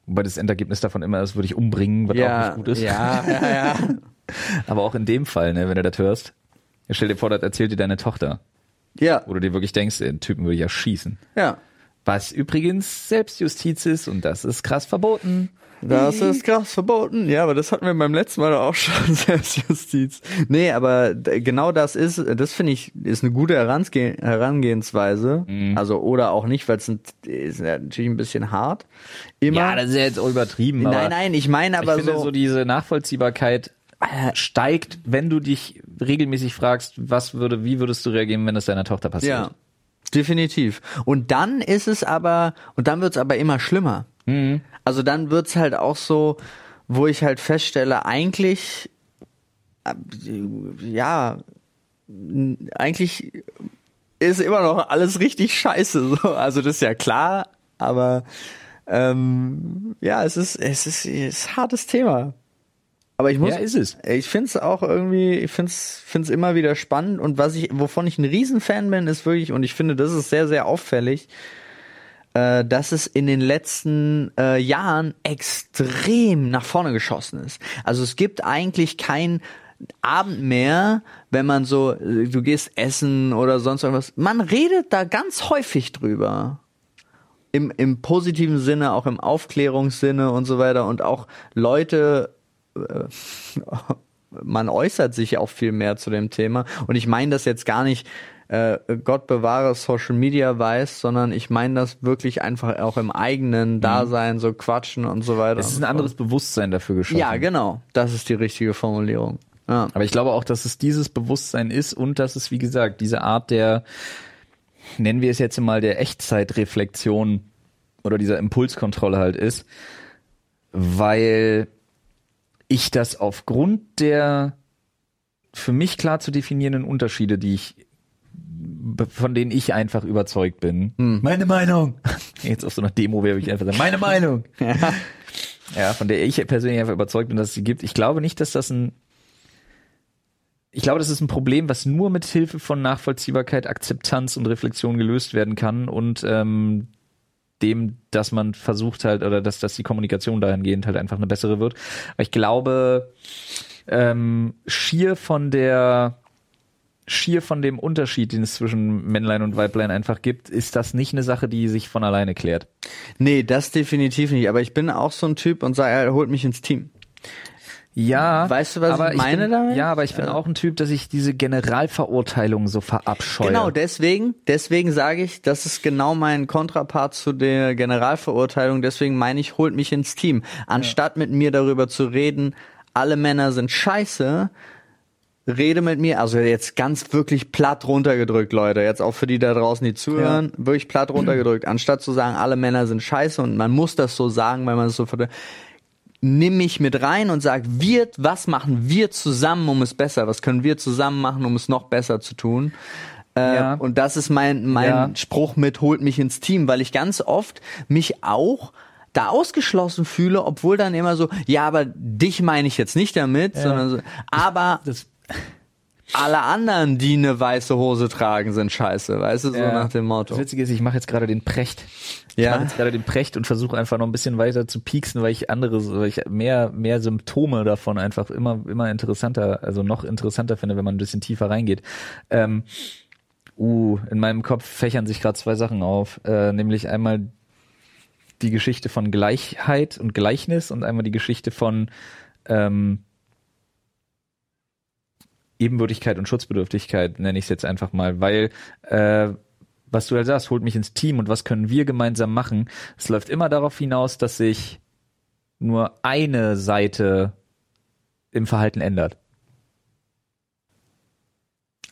B: Wobei das Endergebnis davon immer ist, würde ich umbringen, was auch
A: ja,
B: nicht gut ist.
A: ja, ja, ja. (laughs)
B: Aber auch in dem Fall, ne, wenn du das hörst, stell dir vor, das erzählt dir deine Tochter.
A: ja,
B: Wo du dir wirklich denkst, den Typen würde ich erschießen.
A: ja.
B: Was übrigens Selbstjustiz ist und das ist krass verboten.
A: Das ist krass verboten. Ja, aber das hatten wir beim letzten Mal auch schon, (laughs) Selbstjustiz. Nee, aber genau das ist, das finde ich, ist eine gute Herange Herangehensweise. Also, oder auch nicht, weil es ist natürlich ein bisschen hart. Immer.
B: Ja, das ist ja jetzt auch übertrieben.
A: nein, nein, ich meine aber
B: ich finde
A: so,
B: so diese Nachvollziehbarkeit äh, steigt, wenn du dich regelmäßig fragst, was würde, wie würdest du reagieren, wenn das deiner Tochter passiert?
A: ja, definitiv. Und dann ist es aber, und dann wird's aber immer schlimmer. Also dann wird's halt auch so, wo ich halt feststelle, eigentlich, äh, ja, eigentlich ist immer noch alles richtig scheiße. So. Also das ist ja klar, aber ähm, ja, es ist, es ist, es ist ein hartes Thema. Aber ich muss,
B: Ja, ist es.
A: ich finde es auch irgendwie, ich finde es find's immer wieder spannend und was ich, wovon ich ein Riesenfan bin, ist wirklich, und ich finde, das ist sehr, sehr auffällig, äh, dass es in den letzten äh, Jahren extrem nach vorne geschossen ist. Also es gibt eigentlich kein Abend mehr, wenn man so, äh, du gehst essen oder sonst irgendwas. Man redet da ganz häufig drüber. Im, im positiven Sinne, auch im Aufklärungssinne und so weiter. Und auch Leute, äh, (laughs) man äußert sich auch viel mehr zu dem Thema. Und ich meine das jetzt gar nicht, äh, Gott bewahre Social Media weiß, sondern ich meine das wirklich einfach auch im eigenen Dasein, so quatschen und so weiter.
B: Es ist ein
A: so
B: anderes Bewusstsein dafür geschaffen.
A: Ja, genau. Das ist die richtige Formulierung. Ja.
B: Aber ich glaube auch, dass es dieses Bewusstsein ist und dass es, wie gesagt, diese Art der, nennen wir es jetzt mal, der Echtzeitreflexion oder dieser Impulskontrolle halt ist, weil ich das aufgrund der für mich klar zu definierenden Unterschiede, die ich von denen ich einfach überzeugt bin. Meine Meinung. (laughs) Jetzt auf so einer Demo wäre ich einfach sagen, meine Meinung. (laughs) Ja, von der ich persönlich einfach überzeugt bin, dass es sie gibt. Ich glaube nicht, dass das ein ich glaube, das ist ein Problem, was nur mit Hilfe von Nachvollziehbarkeit, Akzeptanz und Reflexion gelöst werden kann und ähm, dem, dass man versucht halt oder dass, dass die Kommunikation dahingehend halt einfach eine bessere wird. Aber ich glaube, ähm, schier von der schier von dem Unterschied, den es zwischen Männlein und Weiblein einfach gibt, ist das nicht eine Sache, die sich von alleine klärt.
A: Nee, das definitiv nicht. Aber ich bin auch so ein Typ und sage, er holt mich ins Team.
B: Ja,
A: Weißt du, was
B: aber
A: ich meine
B: bin,
A: damit?
B: Ja, aber ich bin auch ein Typ, dass ich diese Generalverurteilung so verabscheue.
A: Genau, deswegen, deswegen sage ich, das ist genau mein Kontrapart zu der Generalverurteilung. Deswegen meine ich, holt mich ins Team. Anstatt mit mir darüber zu reden, alle Männer sind scheiße, rede mit mir, also jetzt ganz wirklich platt runtergedrückt, Leute, jetzt auch für die da draußen, die zuhören, wirklich platt runtergedrückt, anstatt zu sagen, alle Männer sind scheiße und man muss das so sagen, weil man es so nimm mich mit rein und sag, wir, was machen wir zusammen, um es besser, was können wir zusammen machen, um es noch besser zu tun. Äh,
B: Ja.
A: Und das ist mein, mein
B: Ja.
A: Spruch mit holt mich ins Team, weil ich ganz oft mich auch da ausgeschlossen fühle, obwohl dann immer so, ja, aber dich meine ich jetzt nicht damit, sondern so, aber
B: das,
A: alle anderen, die eine weiße Hose tragen, sind scheiße, weißt du, so
B: Ja.
A: nach dem Motto.
B: Das Witzige ist, ich mache jetzt gerade den Precht. Ich
A: Ja.
B: mache jetzt gerade den Precht und versuche einfach noch ein bisschen weiter zu pieksen, weil ich andere, weil ich mehr, mehr Symptome davon einfach immer, immer interessanter, also noch interessanter finde, wenn man ein bisschen tiefer reingeht. Ähm, uh, in meinem Kopf fächern sich gerade zwei Sachen auf, äh, nämlich einmal die Geschichte von Gleichheit und Gleichnis und einmal die Geschichte von ähm, Ebenbürtigkeit und Schutzbedürftigkeit, nenne ich es jetzt einfach mal, weil äh, was du ja sagst, holt mich ins Team und was können wir gemeinsam machen? Es läuft immer darauf hinaus, dass sich nur eine Seite im Verhalten ändert.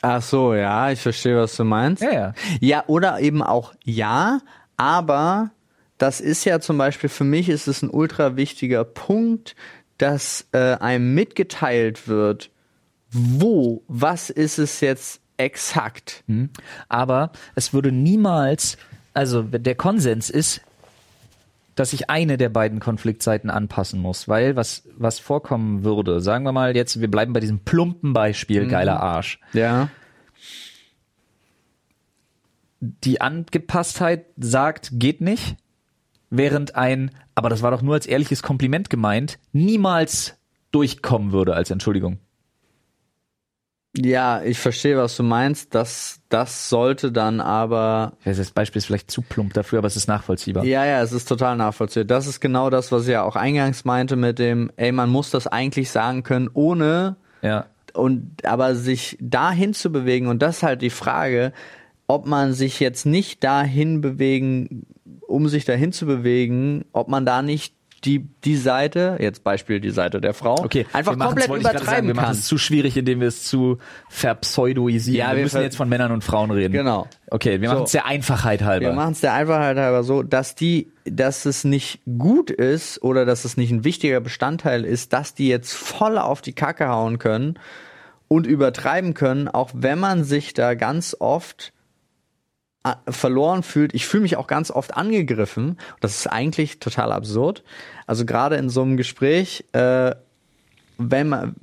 A: Ach so, ja, ich verstehe, was du meinst.
B: Ja, ja.
A: Ja, oder eben auch ja, aber das ist ja zum Beispiel für mich ist es ein ultra wichtiger Punkt, dass äh, einem mitgeteilt wird, wo, was ist es jetzt exakt.
B: Mhm. Aber es würde niemals, also der Konsens ist, dass sich eine der beiden Konfliktseiten anpassen muss, weil was was vorkommen würde, sagen wir mal jetzt, wir bleiben bei diesem plumpen Beispiel, geiler Arsch.
A: Ja.
B: Die Angepasstheit sagt, geht nicht, während ein, aber das war doch nur als ehrliches Kompliment gemeint, niemals durchkommen würde als Entschuldigung.
A: Ja, ich verstehe, was du meinst. Das, das sollte dann aber.
B: Das Beispiel ist vielleicht zu plump dafür, aber es ist nachvollziehbar.
A: Ja, ja, es ist total nachvollziehbar. Das ist genau das, was ich ja auch eingangs meinte mit dem, ey, man muss das eigentlich sagen können, ohne
B: Ja.
A: und aber sich dahin zu bewegen und das ist halt die Frage, ob man sich jetzt nicht dahin bewegen, um sich dahin zu bewegen, ob man da nicht die die Seite, jetzt Beispiel die Seite der Frau,
B: Okay,
A: einfach komplett
B: gerade sagen,
A: übertreiben
B: wir machen
A: kann.
B: es zu schwierig, indem wir es zu verpseudoisieren.
A: Ja,
B: wir
A: wir
B: müssen jetzt von Männern und Frauen reden.
A: Genau.
B: Okay, wir
A: So.
B: machen es der Einfachheit halber.
A: Wir machen es der Einfachheit halber so, dass die, dass es nicht gut ist oder dass es nicht ein wichtiger Bestandteil ist, dass die jetzt voll auf die Kacke hauen können und übertreiben können, auch wenn man sich da ganz oft verloren fühlt. Ich fühle mich auch ganz oft angegriffen. Das ist eigentlich total absurd. Also gerade in so einem Gespräch, äh, wenn man,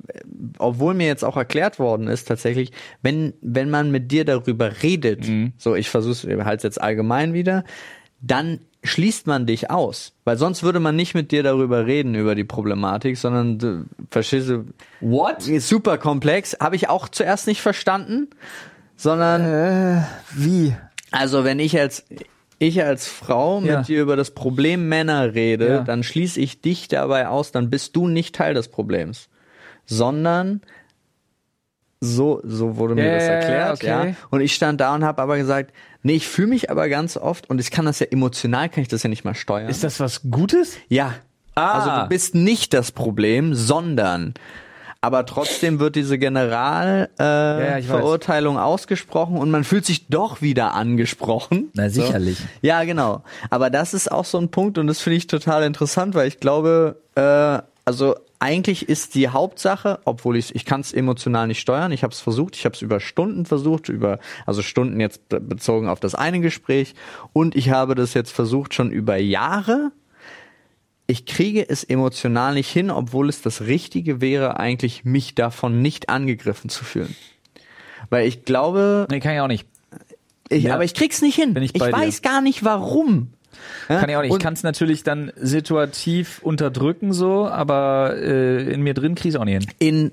A: obwohl mir jetzt auch erklärt worden ist, tatsächlich, wenn, wenn man mit dir darüber redet, so ich versuche halt jetzt allgemein wieder, dann schließt man dich aus. Weil sonst würde man nicht mit dir darüber reden, über die Problematik, sondern du, verstehst du,
B: What?
A: super komplex, habe ich auch zuerst nicht verstanden, sondern
B: Wie?
A: Also wenn ich als ich als Frau mit
B: Ja.
A: dir über das Problem Männer rede,
B: Ja.
A: dann schließe ich dich dabei aus, dann bist du nicht Teil des Problems, sondern so so wurde mir
B: Ja,
A: das erklärt,
B: okay.
A: ja. Und ich stand da und habe aber gesagt, nee, ich fühle mich aber ganz oft und ich kann das ja emotional kann ich das ja nicht mal steuern.
B: Ist das was Gutes?
A: Ja.
B: Ah.
A: Also du bist nicht das Problem, sondern aber trotzdem wird diese Generalverurteilung äh,
B: ja.
A: Verurteilung ausgesprochen und man fühlt sich doch wieder angesprochen.
B: Na, sicherlich.
A: So. Ja, genau. Aber das ist auch so ein Punkt und das finde ich total interessant, weil ich glaube, äh, also eigentlich ist die Hauptsache, obwohl ich ich kann es emotional nicht steuern. Ich habe es versucht, ich habe es über Stunden versucht, über also Stunden jetzt be- bezogen auf das eine Gespräch und ich habe das jetzt versucht schon über Jahre ich kriege es emotional nicht hin, obwohl es das Richtige wäre, eigentlich mich davon nicht angegriffen zu fühlen. Weil ich glaube,
B: Nee, kann ich auch nicht.
A: ich,
B: Ja.
A: aber ich krieg's nicht hin.
B: Ich
A: ich
B: bei dir.
A: weiß gar nicht warum.
B: Kann ich auch nicht. Ich
A: Und-
B: kann es natürlich dann situativ unterdrücken so, aber äh, in mir drin kriege ich auch nicht hin.
A: in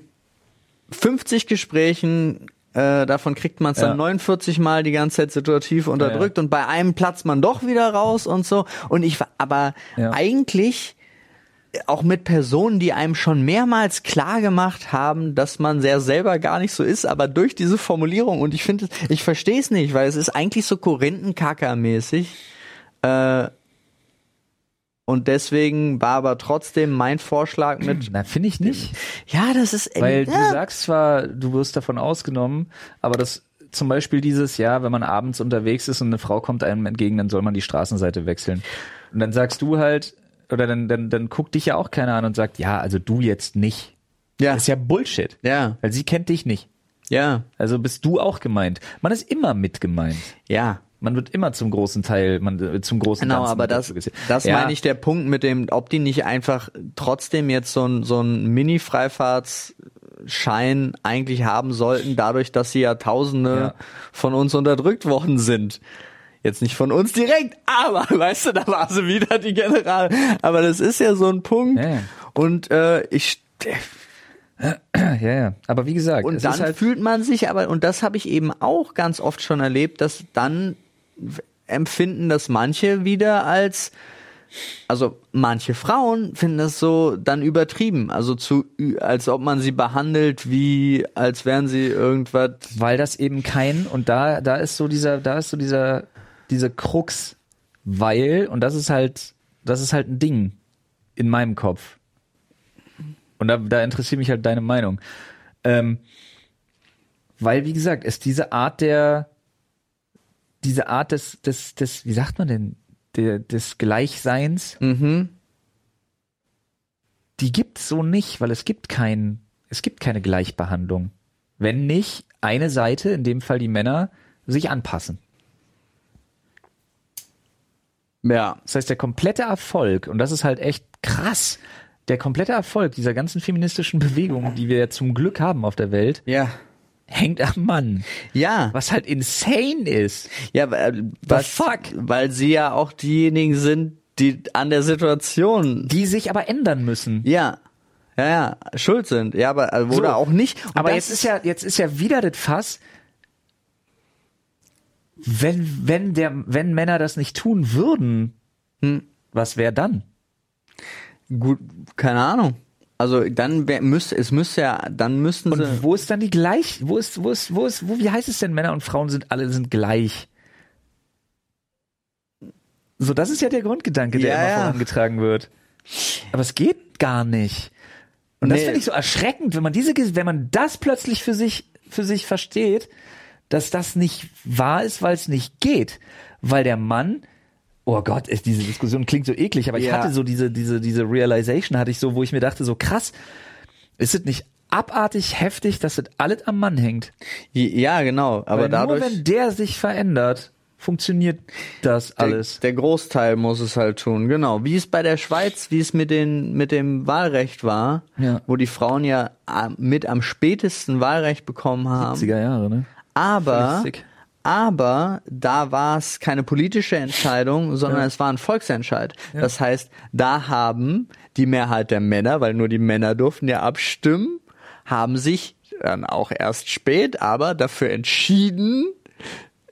A: 50 Gesprächen, äh, davon kriegt man es
B: Ja.
A: dann 49 Mal die ganze Zeit situativ unterdrückt und bei einem platzt man doch wieder raus und so. Und ich war, aber
B: Ja.
A: eigentlich auch mit Personen, die einem schon mehrmals klar gemacht haben, dass man sehr selber gar nicht so ist, aber durch diese Formulierung und ich finde, ich verstehe es nicht, weil es ist eigentlich so Korinthenkacker-mäßig. Äh, und deswegen war aber trotzdem mein Vorschlag mit,
B: Na, finde ich nicht.
A: ja, das ist,
B: Weil
A: ja,
B: du sagst zwar, du wirst davon ausgenommen, aber das zum Beispiel dieses Jahr, wenn man abends unterwegs ist und eine Frau kommt einem entgegen, dann soll man die Straßenseite wechseln. Und dann sagst du halt, oder dann, dann, dann guckt dich ja auch keiner an und sagt, ja, also du jetzt nicht.
A: ja,
B: Das ist ja Bullshit.
A: ja,
B: Weil sie kennt dich nicht.
A: ja,
B: Also bist du auch gemeint. Man ist immer mit gemeint.
A: ja.
B: Man wird immer zum großen Teil, man äh, zum großen
A: Genau,
B: Ganzen
A: aber das, das
B: Ja,
A: meine ich der Punkt mit dem, ob die nicht einfach trotzdem jetzt so ein, so ein Mini-Freifahrtsschein eigentlich haben sollten, dadurch, dass sie ja Tausende
B: Ja.
A: von uns unterdrückt worden sind. Jetzt nicht von uns direkt, aber (laughs) weißt du, da war sie wieder die General. Aber das ist ja so ein Punkt.
B: Ja.
A: Und äh, ich (clears throat)
B: Ja, ja. Aber wie gesagt,
A: und dann
B: halt,
A: fühlt man sich aber, und das habe ich eben auch ganz oft schon erlebt, dass dann empfinden das manche wieder als also manche Frauen finden das so dann übertrieben, also zu, als ob man sie behandelt wie, als wären sie irgendwas.
B: Weil das eben kein, und da, da ist so dieser, da ist so dieser, diese Krux, weil, und das ist halt, das ist halt ein Ding in meinem Kopf. Und da, da interessiert mich halt deine Meinung. Ähm, weil, wie gesagt, es diese Art der, diese Art des, des, des, wie sagt man denn, der, des Gleichseins,
A: Mhm.
B: die gibt's so nicht, weil es gibt kein, es gibt keine Gleichbehandlung. Wenn nicht eine Seite, in dem Fall die Männer, sich anpassen.
A: Ja.
B: Das heißt, der komplette Erfolg, und das ist halt echt krass, der komplette Erfolg dieser ganzen feministischen Bewegung, die wir ja zum Glück haben auf der Welt,
A: Ja.
B: Hängt am Mann.
A: Ja.
B: Was halt insane ist.
A: Ja, weil, was,
B: fuck?
A: weil sie ja auch diejenigen sind, die an der Situation,
B: Die sich aber ändern müssen.
A: ja, ja, ja, schuld sind. Ja, aber äh, oder
B: So.
A: auch nicht. Und
B: Aber jetzt ist ja, jetzt ist ja wieder das Fass, wenn, wenn der, wenn Männer das nicht tun würden,
A: Hm.
B: was wäre dann?
A: gut, keine Ahnung. Also dann wär, müsste es müsste ja, dann müssten
B: Und
A: sie.
B: wo ist dann die gleich, wo ist, wo ist, wo ist, wo, wie heißt es denn, Männer und Frauen sind alle sind gleich? So, das ist ja der Grundgedanke, der
A: Ja,
B: immer
A: ja.
B: vorangetragen wird. Aber es geht gar nicht. Und das
A: Nee.
B: finde ich so erschreckend, wenn man diese, wenn man das plötzlich für sich, für sich versteht, dass das nicht wahr ist, weil es nicht geht. Weil der Mann, oh Gott, ist, diese Diskussion klingt so eklig, aber ich
A: Ja.
B: hatte so diese, diese, diese Realization hatte ich so, wo ich mir dachte, so krass, ist es nicht abartig heftig, dass das alles am Mann hängt?
A: Ja, genau. Aber
B: Weil
A: dadurch.
B: nur wenn der sich verändert, funktioniert das alles.
A: Der, der Großteil muss es halt tun, genau. Wie es bei der Schweiz, wie es mit, den, mit dem Wahlrecht war,
B: Ja.
A: wo die Frauen ja äh, mit am spätesten Wahlrecht bekommen haben.
B: 70er Jahre, ne?
A: Aber,
B: Völlig sick.
A: Aber da war es keine politische Entscheidung, sondern es war ein Volksentscheid. Das heißt, da haben die Mehrheit der Männer, weil nur die Männer durften ja abstimmen, haben sich dann auch erst spät, aber dafür entschieden,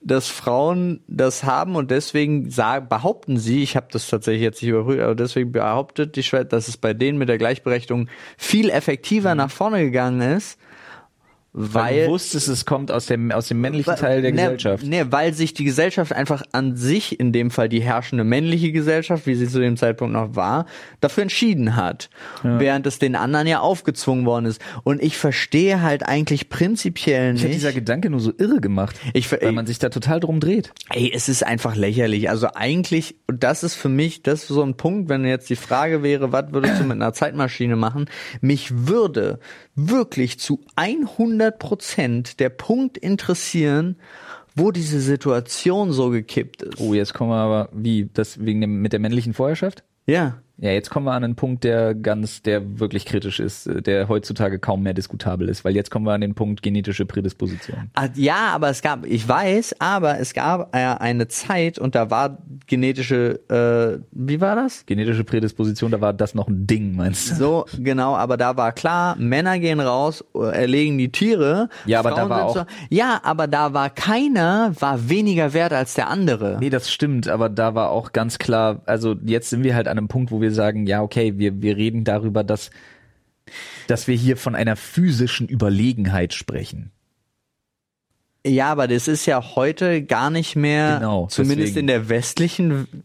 A: dass Frauen das haben. Und deswegen sagen, behaupten sie, ich habe das tatsächlich jetzt nicht überprüft, aber deswegen behauptet die Schweiz, dass es bei denen mit der Gleichberechtigung viel effektiver nach vorne gegangen ist,
B: Weil,
A: weil,
B: du wusstest, es kommt aus dem, aus dem männlichen Teil der
A: ne,
B: Gesellschaft.
A: Ne, weil sich die Gesellschaft einfach an sich, in dem Fall die herrschende männliche Gesellschaft, wie sie zu dem Zeitpunkt noch war, dafür entschieden hat. Während es den anderen ja aufgezwungen worden ist. Und ich verstehe halt eigentlich prinzipiell
B: Ich hätte
A: nicht.
B: dieser Gedanke nur so irre gemacht,
A: Ich
B: weil man sich da total drum dreht.
A: Ey, es ist einfach lächerlich. Also eigentlich, und das ist für mich, das ist so ein Punkt, wenn jetzt die Frage wäre, was würdest du mit einer Zeitmaschine machen? Mich würde wirklich zu 100 Prozent der Punkt interessieren, wo diese Situation so gekippt ist.
B: Oh, jetzt kommen wir aber, wie, das wegen dem, mit der männlichen Vorherrschaft?
A: Ja.
B: Ja, jetzt kommen wir an einen Punkt, der ganz, der wirklich kritisch ist, äh, der heutzutage kaum mehr diskutabel ist, weil jetzt kommen wir an den Punkt genetische Prädisposition.
A: Ah, Ja, aber es gab, ich weiß, aber es gab äh, eine Zeit und da war genetische, äh, wie war das?
B: Genetische Prädisposition, da war das noch ein Ding, meinst du?
A: So, genau, aber da war klar, Männer gehen raus, äh, erlegen die Tiere.
B: Ja, aber da
A: Frauen
B: war
A: sind
B: auch-
A: So, ja, aber da war keiner, war weniger wert als der andere.
B: Nee, das stimmt, aber da war auch ganz klar, also jetzt sind wir halt an einem Punkt, wo wir sagen, ja, okay, wir, wir reden darüber, dass, dass wir hier von einer physischen Überlegenheit sprechen.
A: Ja, aber das ist ja heute gar nicht mehr,
B: Genau,
A: zumindest
B: deswegen.
A: in der westlichen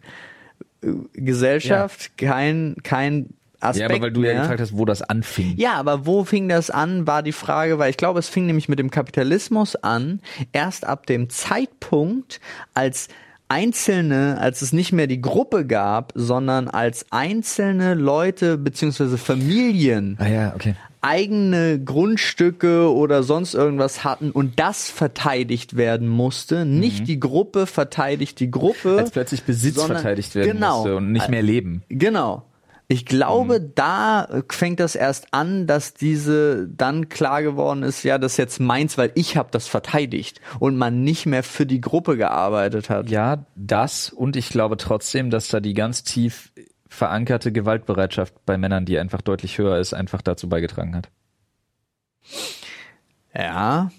A: äh, Gesellschaft, kein, kein Aspekt
B: ja, aber weil du
A: mehr.
B: ja gefragt hast, wo das anfing.
A: Ja, aber wo fing das an, war die Frage, weil ich glaube, es fing nämlich mit dem Kapitalismus an, erst ab dem Zeitpunkt, als einzelne, als es nicht mehr die Gruppe gab, sondern als einzelne Leute beziehungsweise Familien
B: Ah ja, okay.
A: eigene Grundstücke oder sonst irgendwas hatten und das verteidigt werden musste, nicht die Gruppe verteidigt die Gruppe.
B: Mhm. Als plötzlich Besitz
A: sondern-
B: verteidigt werden
A: genau,
B: musste und nicht mehr leben.
A: Genau. Ich glaube,
B: Mhm.
A: da fängt das erst an, dass diese dann klar geworden ist, ja, das ist jetzt meins, weil ich habe das verteidigt und man nicht mehr für die Gruppe gearbeitet hat.
B: Ja, das und ich glaube trotzdem, dass da die ganz tief verankerte Gewaltbereitschaft bei Männern, die einfach deutlich höher ist, einfach dazu beigetragen hat.
A: Ja.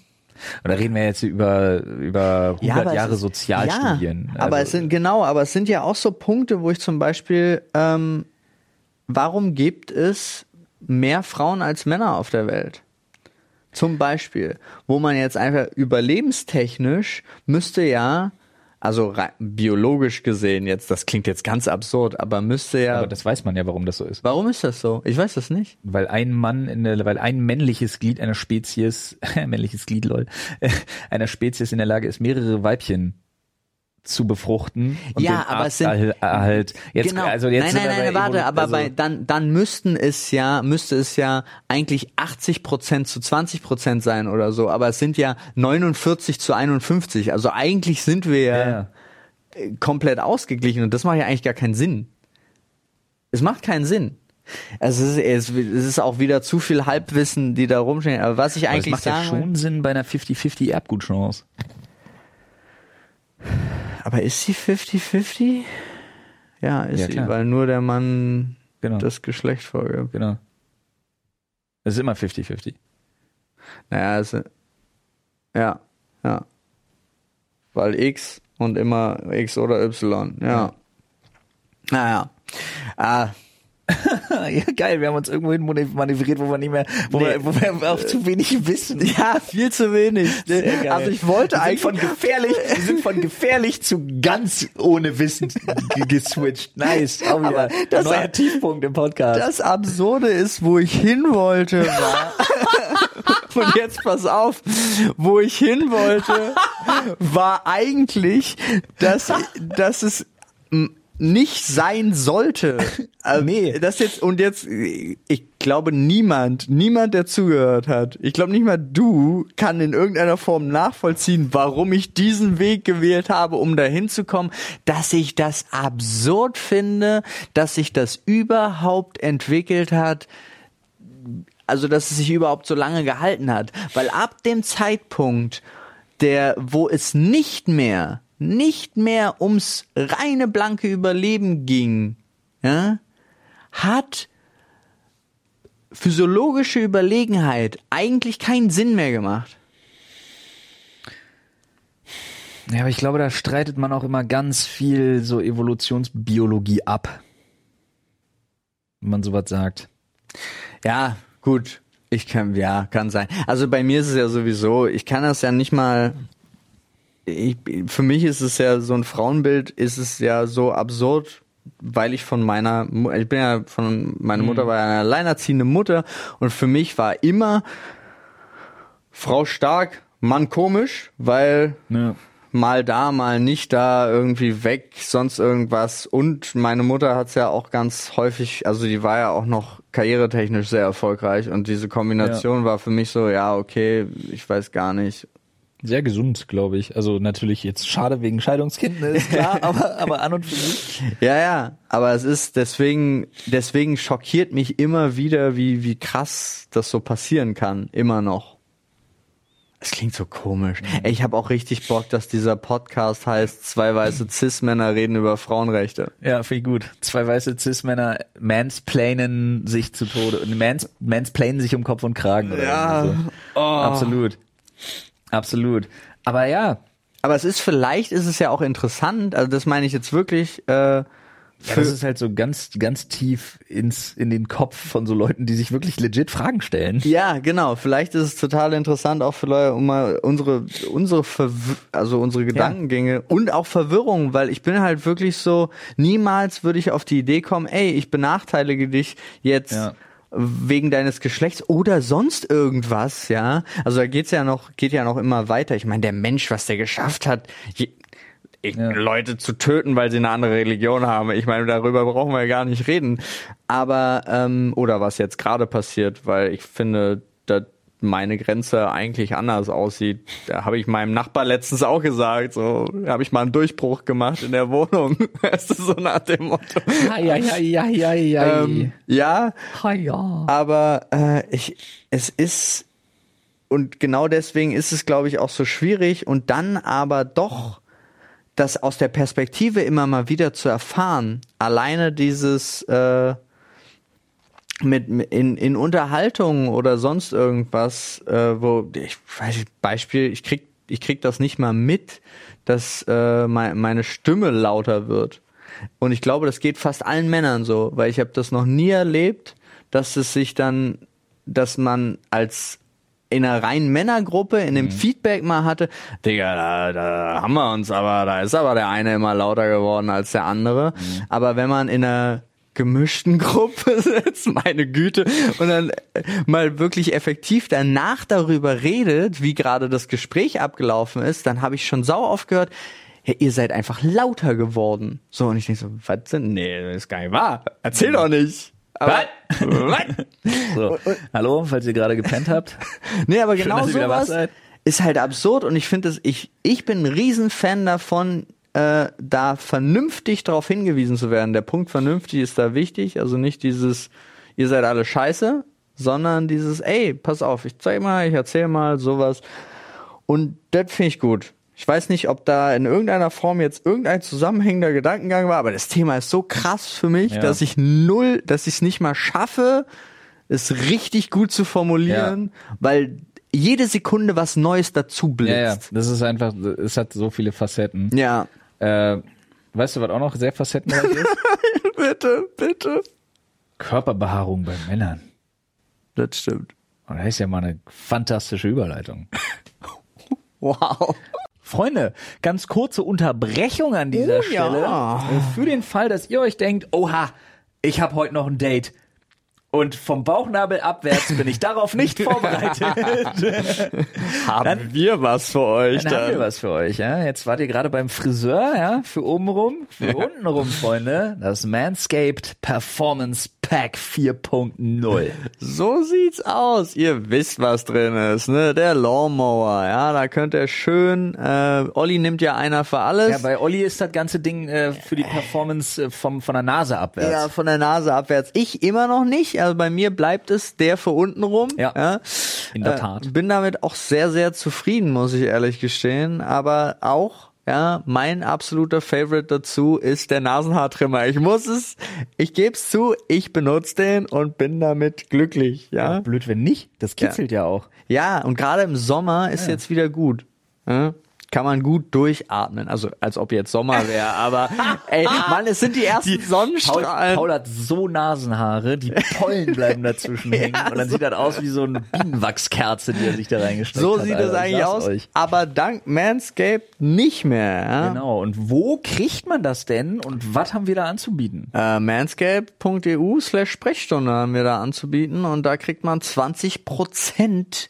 B: Und da reden wir jetzt über, über 100
A: aber es
B: Jahre
A: ist-
B: Sozialstudien.
A: Ja, aber
B: Also,
A: es sind genau, aber es sind ja auch so Punkte, wo ich zum Beispiel, ähm, warum gibt es mehr Frauen als Männer auf der Welt? Zum Beispiel, wo man jetzt einfach überlebenstechnisch müsste ja, also biologisch gesehen jetzt, das klingt jetzt ganz absurd, aber müsste ja.
B: aber das weiß man ja, warum das so ist.
A: warum ist das so? Ich weiß das nicht.
B: Weil ein Mann in der, weil ein männliches Glied einer Spezies, (laughs) männliches Glied, lol, (laughs) einer Spezies in der Lage ist, mehrere Weibchen zu befruchten und
A: Ja, aber es sind-
B: Arterhalt. Jetzt,
A: genau.
B: also jetzt
A: nein, nein, nein, warte, aber
B: also,
A: bei, dann, dann müssten es ja, müsste es ja eigentlich 80 Prozent zu 20 Prozent sein oder so, aber es sind ja 49 zu 51. Also eigentlich sind wir ja, äh, komplett ausgeglichen und das macht ja eigentlich gar keinen Sinn. Es macht keinen Sinn. Es ist, es ist auch wieder zu viel Halbwissen, die da rumstehen. Aber was ich
B: Aber das
A: eigentlich
B: macht ja schon Sinn bei einer 50-50 Erbgutchance.
A: Aber ist sie 50-50? Ja, ist
B: Ja,
A: sie, weil nur der Mann
B: Genau.
A: das Geschlecht vorgibt.
B: genau. Das ist immer 50-50.
A: Naja, es, ja, ja. Weil X und immer X oder Y, ja. Naja. Ah, (laughs)
B: ja, geil, wir haben uns irgendwo hin manövriert, wo wir nicht mehr, wo,
A: Nee.
B: wir, wo wir (laughs) auch zu wenig wissen.
A: ja, viel zu wenig. Also ich wollte eigentlich
B: von gefährlich, (laughs) wir sind von gefährlich zu ganz ohne Wissen ge- geswitcht. Nice. Auch wieder
A: Aber das-
B: neuer Tiefpunkt im Podcast.
A: Das Absurde ist, wo ich hin wollte, war. Und jetzt pass auf, wo ich hin wollte, war eigentlich, dass, dass es nicht sein sollte. (laughs) Also,
B: Nee.
A: Das jetzt, und jetzt, ich glaube niemand, niemand, der zugehört hat, ich glaube nicht mal du, kann in irgendeiner Form nachvollziehen, warum ich diesen Weg gewählt habe, um dahin zu kommen, dass ich das absurd finde, dass sich das überhaupt entwickelt hat, also dass es sich überhaupt so lange gehalten hat. Weil ab dem Zeitpunkt, der, wo es nicht mehr, nicht mehr ums reine blanke Überleben ging, ja, hat physiologische Überlegenheit eigentlich keinen Sinn mehr gemacht.
B: Ja, aber ich glaube, da streitet man auch immer ganz viel so Evolutionsbiologie ab. Wenn man sowas sagt.
A: Ja, gut. Ich kann, ja, kann sein. Also bei mir ist es ja sowieso, ich kann das ja nicht mal, ich, für mich ist es ja so ein Frauenbild, ist es ja so absurd, weil ich von meiner, ich bin ja von, meine Mutter war ja eine alleinerziehende Mutter und für mich war immer Frau stark, Mann komisch, weil
B: Ja.
A: mal da, mal nicht da, irgendwie weg, sonst irgendwas. Und meine Mutter hat's ja auch ganz häufig, also die war ja auch noch karrieretechnisch sehr erfolgreich und diese Kombination war für mich so, ja, okay, ich weiß gar nicht.
B: Sehr gesund, glaube ich. Also natürlich jetzt schade wegen Scheidungskind, ne, ist klar, (laughs) aber, aber an und für sich.
A: Ja, ja, aber es ist deswegen, deswegen schockiert mich immer wieder, wie, wie krass das so passieren kann, immer noch. Es klingt so komisch. Ey, ich habe auch richtig Bock, dass dieser Podcast heißt, zwei weiße Cis-Männer reden über Frauenrechte.
B: Ja, ich gut. Zwei weiße Cis-Männer mansplainen sich zu Tode. Mans, mansplainen sich um Kopf und Kragen. Oder
A: Ja.
B: so. Absolut. Absolut. Aber ja,
A: Aber es ist vielleicht, ist es ja auch interessant, also das meine ich jetzt wirklich, äh,
B: Ja, das ist halt so ganz, ganz tief ins, in den Kopf von so Leuten, die sich wirklich legit Fragen stellen.
A: ja, genau, vielleicht ist es total interessant auch für Leute, um mal unsere, unsere, Verw also unsere Gedankengänge und auch Verwirrung, weil ich bin halt wirklich so, niemals würde ich auf die Idee kommen, ey, ich benachteilige dich jetzt
B: Ja.
A: Wegen deines Geschlechts oder sonst irgendwas, ja. Also da geht's ja noch, geht ja noch immer weiter. Ich meine, der Mensch, was der geschafft hat, je,
B: Ja.
A: Leute zu töten, weil sie eine andere Religion haben. Ich meine, darüber brauchen wir ja gar nicht reden. Aber, ähm, oder was jetzt gerade passiert, weil ich finde, dass meine Grenze eigentlich anders aussieht. Da habe ich meinem Nachbar letztens auch gesagt, so habe ich mal einen Durchbruch gemacht in der Wohnung. (laughs) Weißt du, so nach dem Motto.
B: Ja, ja, ja, ja, ja, ja.
A: Ähm, ja,
B: ja, ja.
A: aber äh, ich, es ist und genau deswegen ist es, glaube ich, auch so schwierig und dann aber doch das aus der Perspektive immer mal wieder zu erfahren. Alleine dieses, äh, mit in, in Unterhaltung oder sonst irgendwas, äh, wo ich weiß nicht, Beispiel, ich krieg ich krieg das nicht mal mit, dass äh, mein, meine Stimme lauter wird. Und ich glaube, das geht fast allen Männern so, weil ich habe das noch nie erlebt, dass es sich dann, dass man als in einer reinen Männergruppe in dem Feedback mal hatte, Digga, da, da haben wir uns, aber da ist aber der eine immer lauter geworden als der andere. Aber wenn man in einer gemischten Gruppe (laughs) sitzt, meine Güte, und dann äh, mal wirklich effektiv danach darüber redet, wie gerade das Gespräch abgelaufen ist, dann habe ich schon sau oft gehört, ja, ihr seid einfach lauter geworden. So, und ich denke so, was denn? Nee, das ist gar nicht wahr. Erzähl doch nicht. Aber, was? (laughs)
B: So. Hallo, falls ihr gerade gepennt habt. (laughs)
A: Nee, aber
B: Schön,
A: genau sowas ist halt absurd und ich finde es, ich, ich bin ein Riesenfan davon, äh, da vernünftig darauf hingewiesen zu werden. Der Punkt vernünftig ist da wichtig, also nicht dieses, ihr seid alle scheiße, sondern dieses, ey, pass auf, ich zeig mal, ich erzähl mal sowas. Und das finde ich gut. Ich weiß nicht, ob da in irgendeiner Form jetzt irgendein zusammenhängender Gedankengang war, aber das Thema ist so krass für mich,
B: Ja.
A: dass ich null, dass ich es nicht mal schaffe, es richtig gut zu formulieren, weil jede Sekunde was Neues dazu
B: Ja, ja,
A: blitzt.
B: das ist einfach, es hat so viele Facetten.
A: Ja,
B: Äh, weißt du, was auch noch sehr facettenreich ist? (laughs)
A: bitte, bitte.
B: Körperbehaarung bei Männern.
A: Das stimmt.
B: Und das ist ja mal eine fantastische Überleitung. (laughs)
A: Wow.
B: Freunde, ganz kurze Unterbrechung an dieser
A: Oh,
B: Stelle.
A: ja.
B: Äh, Für den Fall, dass ihr euch denkt, oha, ich habe heute noch ein Date. Und vom Bauchnabel abwärts bin ich darauf nicht (laughs) vorbereitet.
A: Haben wir was für euch
B: Dann haben wir was für euch, ja. Jetzt wart ihr gerade beim Friseur, ja, für oben rum, für unten rum, Freunde. Das Manscaped Performance Pack 4.0.
A: So sieht's aus. Ihr wisst, was drin ist, ne? Der Lawnmower, ja, da könnt ihr schön, äh, Olli nimmt ja einer für alles.
B: Ja, bei Olli ist das ganze Ding äh, für die Performance äh, vom, von der Nase abwärts.
A: Ja, von der Nase abwärts. Ich immer noch nicht. Also bei mir bleibt es der für unten rum.
B: Ja, in der Tat.
A: Äh, bin damit auch sehr, sehr zufrieden, muss ich ehrlich gestehen. Aber auch, ja, mein absoluter Favorite dazu ist der Nasenhaartrimmer. Ich muss es, ich geb's zu, ich benutze den und bin damit glücklich, ja.
B: Blöd, wenn nicht. Das kitzelt ja, auch.
A: Ja, und gerade im Sommer ist jetzt wieder gut. Ja? Kann man gut durchatmen. Also als ob jetzt Sommer wäre, aber ey, (laughs) Mann, es sind die ersten
B: Paul,
A: Sonnenstrahlen.
B: Paul hat so Nasenhaare, die Pollen bleiben dazwischen hängen (laughs) und dann sieht das aus wie so eine Bienenwachskerze, die er sich da reingesteckt
A: so
B: hat.
A: sieht
B: Alter.
A: es
B: Ich
A: eigentlich aus.
B: Euch.
A: Aber dank Manscaped nicht mehr. Ja?
B: Genau. Und wo kriegt man das denn und was haben wir da anzubieten?
A: Äh, manscaped.eu slash Sprechstunde haben wir da anzubieten und da kriegt man 20 Prozent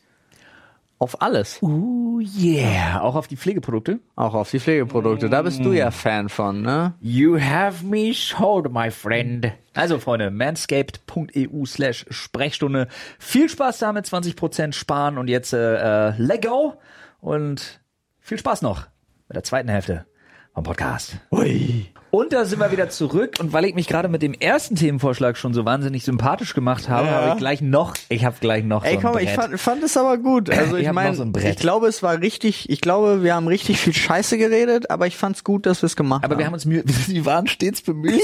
A: auf alles.
B: Oh yeah. Auch auf die Pflegeprodukte?
A: Auch auf die Pflegeprodukte. Da bist du ja Fan von, ne?
B: You have me sold, my friend. Also, Freunde, manscaped.eu slash Sprechstunde. Viel Spaß damit, 20% sparen und jetzt äh, äh, let go und viel Spaß noch mit der zweiten Hälfte vom Podcast.
A: Ui.
B: Und da sind wir wieder zurück und weil ich mich gerade mit dem ersten Themenvorschlag schon so wahnsinnig sympathisch gemacht habe,
A: Ja.
B: habe ich gleich noch, ich habe gleich noch
A: Ey,
B: so
A: komm, ich fand, fand es aber gut. (laughs) Also
B: Ich
A: ich, meine,
B: so
A: ich glaube, es war richtig, ich glaube, wir haben richtig viel Scheiße geredet, aber ich fand's gut, dass wir es gemacht
B: aber
A: haben.
B: wir haben uns Mühe, (laughs) wir waren stets bemüht. (laughs)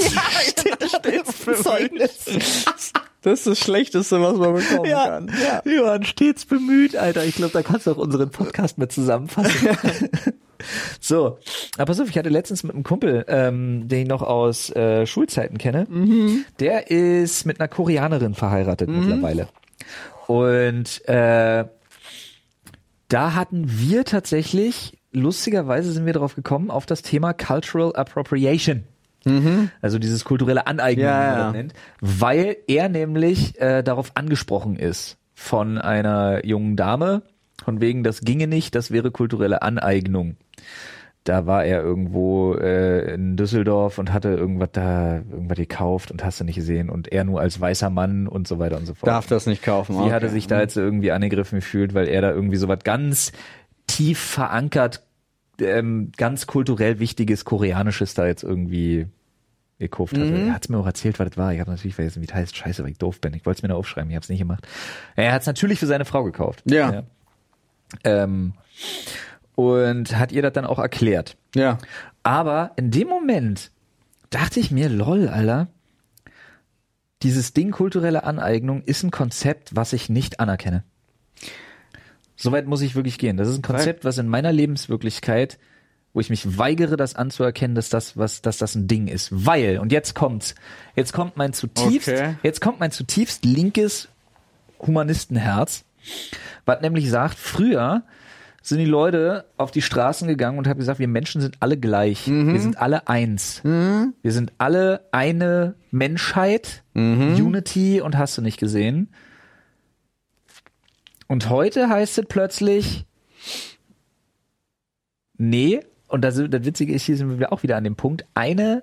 A: stets bemüht. Das ist das Schlechteste, was man bekommen kann. Ja.
B: Wir waren stets bemüht, Alter. Ich glaube, da kannst du auch unseren Podcast mit zusammenfassen. So, aber auf, ich hatte letztens mit einem Kumpel, ähm, den ich noch aus äh, Schulzeiten kenne. Der ist mit einer Koreanerin verheiratet mittlerweile. Und äh, da hatten wir tatsächlich, lustigerweise sind wir darauf gekommen, auf das Thema Cultural Appropriation. Also dieses kulturelle Aneignen,
A: Ja,
B: wie man das nennt, weil er nämlich äh, darauf angesprochen ist von einer jungen Dame, von wegen, das ginge nicht, das wäre kulturelle Aneignung. Da war er irgendwo äh, in Düsseldorf und hatte irgendwas da, irgendwas gekauft und hast du nicht gesehen und er nur als weißer Mann und so weiter und so fort.
A: Darf das nicht kaufen.
B: Sie
A: okay.
B: hatte sich da jetzt irgendwie angegriffen gefühlt, weil er da irgendwie so was ganz tief verankert, ähm, ganz kulturell wichtiges Koreanisches da jetzt irgendwie gekauft hatte.
A: Mhm.
B: Er hat mir auch erzählt, was das war. Ich habe natürlich vergessen, wie das heißt. Scheiße, weil ich doof bin. Ich wollte es mir nur aufschreiben, ich habe es nicht gemacht. Er hat es natürlich für seine Frau gekauft.
A: Ja.
B: Ähm, und hat ihr das dann auch erklärt.
A: Ja.
B: Aber in dem Moment dachte ich mir, lol, Alter, dieses Ding kulturelle Aneignung ist ein Konzept, was ich nicht anerkenne. Soweit muss ich wirklich gehen. Das ist ein Konzept, was in meiner Lebenswirklichkeit, wo ich mich weigere, das anzuerkennen, dass das, was, dass das ein Ding ist. Weil, und jetzt kommt's, jetzt kommt mein zutiefst,
A: Okay.
B: jetzt kommt mein zutiefst linkes Humanistenherz, was nämlich sagt, früher sind die Leute auf die Straßen gegangen und haben gesagt, wir Menschen sind alle gleich. Wir sind alle eins. Wir sind alle eine Menschheit, Unity und hast du nicht gesehen. Und heute heißt es plötzlich, nee, und das, das Witzige ist, hier sind wir auch wieder an dem Punkt, eine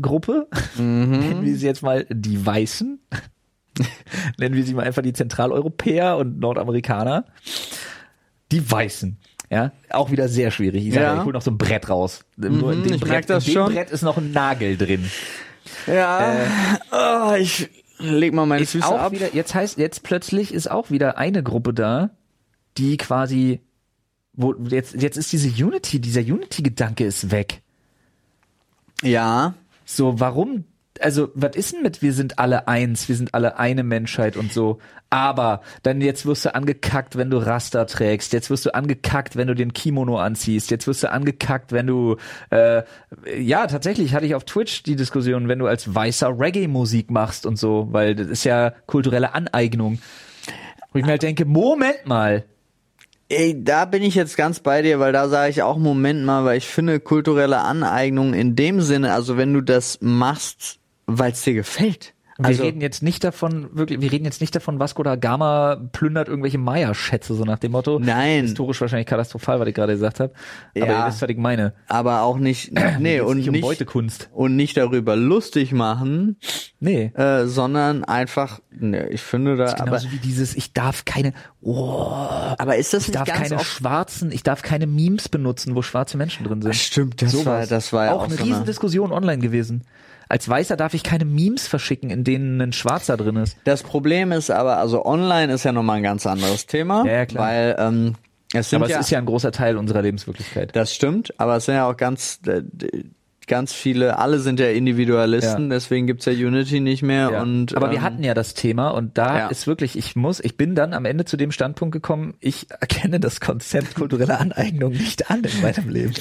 B: Gruppe, (laughs) nennen wir sie jetzt mal die Weißen, (laughs) nennen wir sie mal einfach die Zentraleuropäer und Nordamerikaner, die Weißen. Ja, auch wieder sehr schwierig. Ich
A: Ja.
B: ich hol noch so ein Brett raus. Nur in dem,
A: ich
B: Brett, in dem. Brett ist noch ein Nagel drin.
A: Ja. oh, ich leg mal meine Füße
B: auch
A: ab.
B: wieder, jetzt heißt, jetzt plötzlich ist auch wieder eine Gruppe da, die quasi, wo, jetzt, jetzt ist diese Unity, dieser Unity-Gedanke ist weg.
A: Ja.
B: So, warum, also, was ist denn mit, wir sind alle eins, wir sind alle eine Menschheit und so. Aber dann jetzt wirst du angekackt, wenn du Raster trägst. Jetzt wirst du angekackt, wenn du den Kimono anziehst. Jetzt wirst du angekackt, wenn du, äh, ja, tatsächlich hatte ich auf Twitch die Diskussion, wenn du als weißer Reggae-Musik machst und so, weil das ist ja kulturelle Aneignung. Wo ich mir halt denke, Moment mal.
A: Ey, da bin ich jetzt ganz bei dir, weil da sage ich auch Moment mal, weil ich finde kulturelle Aneignung in dem Sinne, also wenn du das machst, weil es dir gefällt.
B: Wir
A: Also,
B: reden jetzt nicht davon, wirklich, wir reden jetzt nicht davon, Vasco da Gama plündert irgendwelche Maya-Schätze, so nach dem Motto.
A: Nein.
B: Historisch wahrscheinlich katal, was ich gerade gesagt habe. Aber
A: Ja.
B: ihr wisst, was ich meine.
A: aber auch nicht, (clears throat) nee, und
B: nicht um
A: nicht,
B: Beutekunst.
A: und nicht darüber lustig machen,
B: Nee.
A: äh, sondern einfach, nee, ich finde da, aber,
B: Genauso wie dieses, ich darf keine, oh,
A: aber ist das
B: ich
A: nicht
B: darf
A: ganz
B: keine schwarzen, ich darf keine Memes benutzen, wo schwarze Menschen drin sind.
A: Stimmt, das
B: Sowas.
A: war, das war ja
B: auch,
A: auch,
B: eine
A: so
B: riesen
A: eine,
B: Diskussion online gewesen. Als Weißer darf ich keine Memes verschicken, in denen ein Schwarzer drin ist.
A: Das Problem ist aber, also online ist ja nochmal ein ganz anderes Thema,
B: Ja, ja, klar.
A: weil ähm, es sind
B: Aber
A: ja,
B: es ist ja ein großer Teil unserer Lebenswirklichkeit.
A: Das stimmt, aber es sind ja auch ganz, äh, ganz viele, alle sind ja Individualisten,
B: Ja.
A: deswegen gibt's ja Unity nicht mehr
B: Ja.
A: und
B: aber wir
A: ähm,
B: hatten ja das Thema und da
A: Ja.
B: ist wirklich, ich muss, ich bin dann am Ende zu dem Standpunkt gekommen, ich erkenne das Konzept kulturelle Aneignung nicht an in meinem Leben.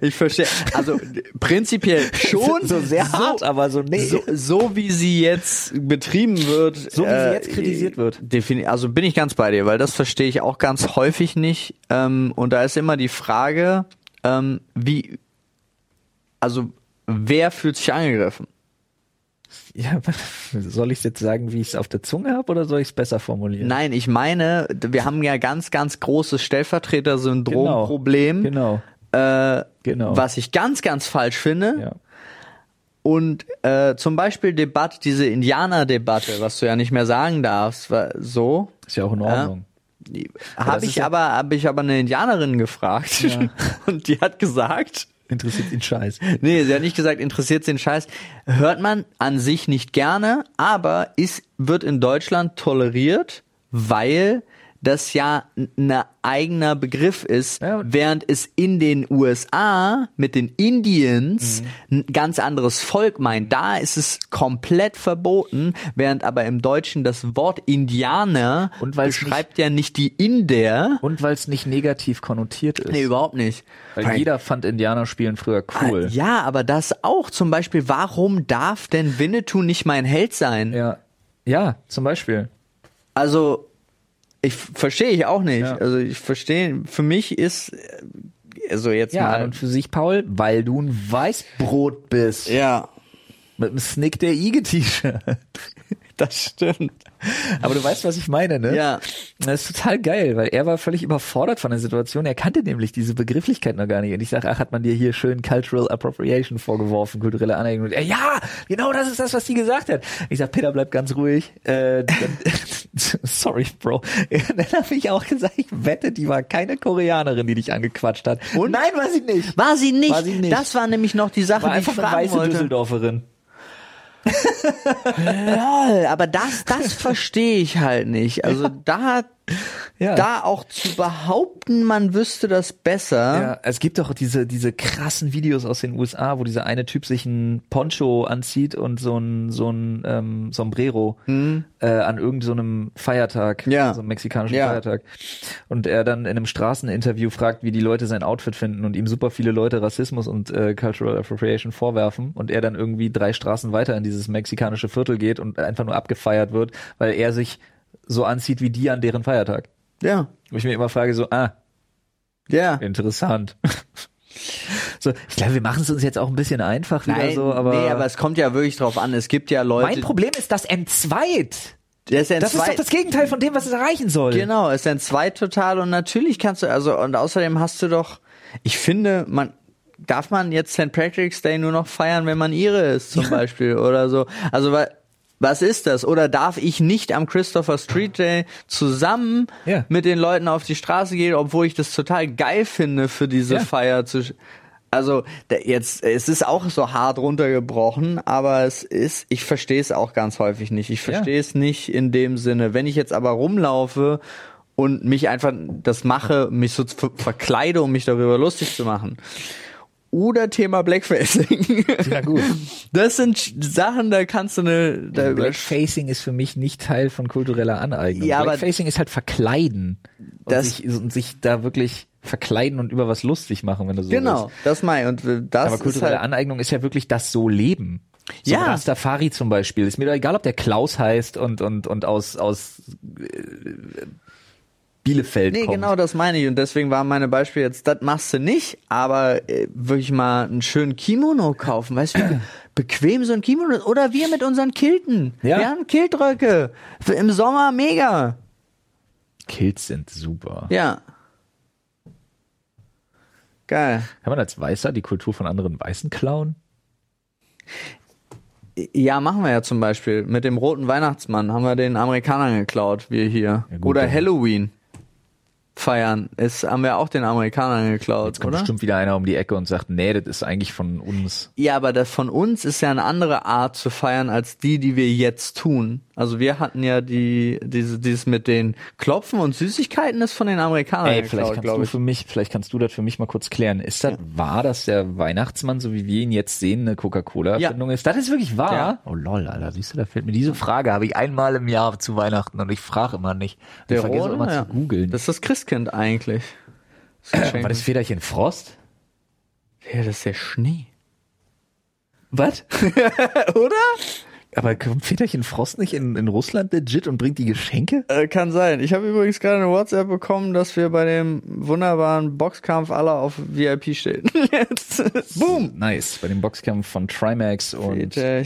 A: ich verstehe, also prinzipiell (laughs) schon
B: So sehr hart, aber so nee.
A: So, so wie sie jetzt betrieben wird,
B: So wie sie jetzt kritisiert wird.
A: also bin ich ganz bei dir, weil das verstehe ich auch ganz häufig nicht. Ähm, und da ist immer die Frage, ähm, wie, also wer fühlt sich angegriffen?
B: Ja, (laughs) soll ich es jetzt sagen, wie ich es auf der Zunge habe oder soll ich es besser formulieren?
A: Nein, ich meine, wir haben ja ganz, ganz großes Stellvertreter-Syndrom-Problem,
B: Genau.
A: äh,
B: Genau.
A: was ich ganz, ganz falsch finde.
B: Ja.
A: Und äh, zum Beispiel Debatte, diese Indianer-Debatte, was du ja nicht mehr sagen darfst, so.
B: Ist ja auch in Ordnung.
A: Habe
B: das ist
A: ich
B: ja-
A: aber, habe ich aber eine Indianerin gefragt
B: Ja. (laughs)
A: und die hat gesagt,
B: Interessiert ihn scheiß.
A: nee, sie hat nicht gesagt, interessiert den Scheiß. Hört man an sich nicht gerne, aber ist, wird in Deutschland toleriert, weil das ja ein eigener Begriff ist,
B: Ja.
A: während es in den USA mit den Indians
B: Mhm.
A: ein ganz anderes Volk meint. Da ist es komplett verboten, während aber im Deutschen das Wort Indianer
B: Und
A: beschreibt ja nicht die Inder.
B: Und weil es nicht negativ konnotiert ist.
A: Nee, überhaupt nicht.
B: weil jeder fand Indianerspielen früher cool.
A: Ah, Ja, aber das auch zum Beispiel, warum darf denn Winnetou nicht mein Held sein?
B: ja. Ja, zum Beispiel.
A: Also, ich verstehe ich auch nicht.
B: Ja.
A: Also ich verstehe, für mich ist, äh, also jetzt
B: Ja,
A: mal.
B: und für sich, Paul, weil du ein Weißbrot bist.
A: ja,
B: Mit einem Snick der Ige-T-Shirt.
A: Das stimmt.
B: Aber du weißt, was ich meine, ne?
A: Ja.
B: Das ist total geil, weil er war völlig überfordert von der Situation. Er kannte nämlich diese Begrifflichkeit noch gar nicht. Und ich sage, ach, hat man dir hier schön Cultural Appropriation vorgeworfen, kulturelle Aneignung. Und er, ja, genau das ist das, was die gesagt hat. Ich sag, Peter, bleib ganz ruhig. Äh, dann, (laughs) sorry, Bro. (laughs) Dann habe ich auch gesagt, ich wette, die war keine Koreanerin, die dich angequatscht hat. Und? Nein, war sie nicht.
A: War sie nicht.
B: War sie nicht.
A: Das war nämlich noch die Sache,
B: War
A: die ich
B: eine
A: fragen
B: weiße
A: wollte.
B: Düsseldorferin.
A: Lol, aber das, das verstehe ich halt nicht. Also da,
B: Ja.
A: Da auch zu behaupten, man wüsste das besser.
B: Ja, es gibt doch diese, diese krassen Videos aus den USA, wo dieser eine Typ sich ein Poncho anzieht und so ein, so ein ähm, Sombrero äh, an irgendeinem so Feiertag,
A: Ja.
B: so einem mexikanischen
A: Ja.
B: Feiertag. Und er dann in einem Straßeninterview fragt, wie die Leute sein Outfit finden und ihm super viele Leute Rassismus und äh, Cultural Appropriation vorwerfen und er dann irgendwie drei Straßen weiter in dieses mexikanische Viertel geht und einfach nur abgefeiert wird, weil er sich so anzieht wie die an deren Feiertag.
A: Ja.
B: Wo ich mir immer frage, so, ah,
A: Ja.
B: Interessant. (laughs) so, ich glaube, wir machen es uns jetzt auch ein bisschen einfach wieder
A: Nein,
B: so, aber,
A: nee, aber es kommt ja wirklich drauf an. Es gibt ja Leute.
B: mein Problem ist das Entzweit.
A: der ist
B: Das ist doch das Gegenteil von dem, was es erreichen soll.
A: Genau, es entzweit total und natürlich kannst du, also und außerdem hast du doch, ich finde, man darf man jetzt St. Patrick's Day nur noch feiern, wenn man ihre ist zum Beispiel oder so. Also wa- was ist das? Oder darf ich nicht am Christopher Street Day zusammen
B: Ja.
A: mit den Leuten auf die Straße gehen, obwohl ich das total geil finde für diese
B: Ja.
A: Feier zu also jetzt, es ist auch so hart runtergebrochen, aber es ist, ich verstehe es auch ganz häufig nicht. Ich
B: Ja.
A: verstehe es nicht in dem Sinne. Wenn ich jetzt aber rumlaufe und mich einfach das mache, mich so ver- verkleide, um mich darüber lustig zu machen. Oder Thema Blackfacing.
B: Ja, gut.
A: Das sind Sachen, da kannst du eine, da
B: Blackfacing ist für mich nicht Teil von kultureller Aneignung.
A: Ja, aber-
B: Blackfacing ist halt verkleiden. Und,
A: Das-
B: sich, und sich da wirklich verkleiden und über was lustig machen, wenn du so
A: Genau,
B: willst.
A: das meine ich. Und das
B: Aber kulturelle
A: halt,
B: Aneignung ist ja wirklich das so Leben. So
A: Ja.
B: Rastafari zum Beispiel. Ist mir doch egal, ob der Klaus heißt und, und, und aus, aus äh, Bielefeld
A: Nee,
B: kommt.
A: genau das meine ich. Und deswegen war meine Beispiel jetzt, das machst du nicht, aber äh, wirklich mal einen schönen Kimono kaufen. Weißt du, wie (clears throat) bequem so ein Kimono ist? Oder wir mit unseren Kilten.
B: Ja.
A: Wir haben Kiltröcke. Für Im Sommer mega.
B: Kills sind super.
A: Ja. Geil.
B: Kann man als Weißer die Kultur von anderen Weißen klauen?
A: Ja, machen wir ja zum Beispiel. Mit dem roten Weihnachtsmann haben wir den Amerikanern geklaut, wir hier.
B: Ja, gut,
A: Oder Halloween feiern. Es haben wir auch den Amerikanern geklaut,
B: Jetzt kommt
A: oder?
B: bestimmt wieder einer um die Ecke und sagt, nee, das ist eigentlich von uns.
A: Ja, aber das von uns ist ja eine andere Art zu feiern als die, die wir jetzt tun. Also wir hatten ja die diese dieses mit den Klopfen und Süßigkeiten ist von den Amerikanern
B: Ey, vielleicht
A: geklaut,
B: kannst
A: glaube
B: du für mich, vielleicht kannst du das für mich mal kurz klären. Ist das wahr, dass der Weihnachtsmann, so wie wir ihn jetzt sehen, eine Coca-Cola-Erfindung ist? Das ist wirklich wahr?
A: Ja.
B: Oh lol, Alter, siehst du, da fällt mir diese Frage, habe ich einmal im Jahr zu Weihnachten und ich frage immer nicht. Ich
A: Der
B: vergesse
A: rote,
B: immer
A: ja.
B: zu googeln.
A: Das ist das Christkind eigentlich. Das.
B: War das Federchen Frost?
A: ja, das ist der Schnee.
B: Was? (laughs)
A: Oder?
B: Aber kommt Federchen Frost nicht in, in Russland legit und bringt die Geschenke?
A: Äh, kann sein. Ich habe übrigens gerade eine WhatsApp bekommen, dass wir bei dem wunderbaren Boxkampf alle auf VIP stehen. (laughs) Jetzt. Boom.
B: Nice, bei dem Boxkampf von Trimax und äh,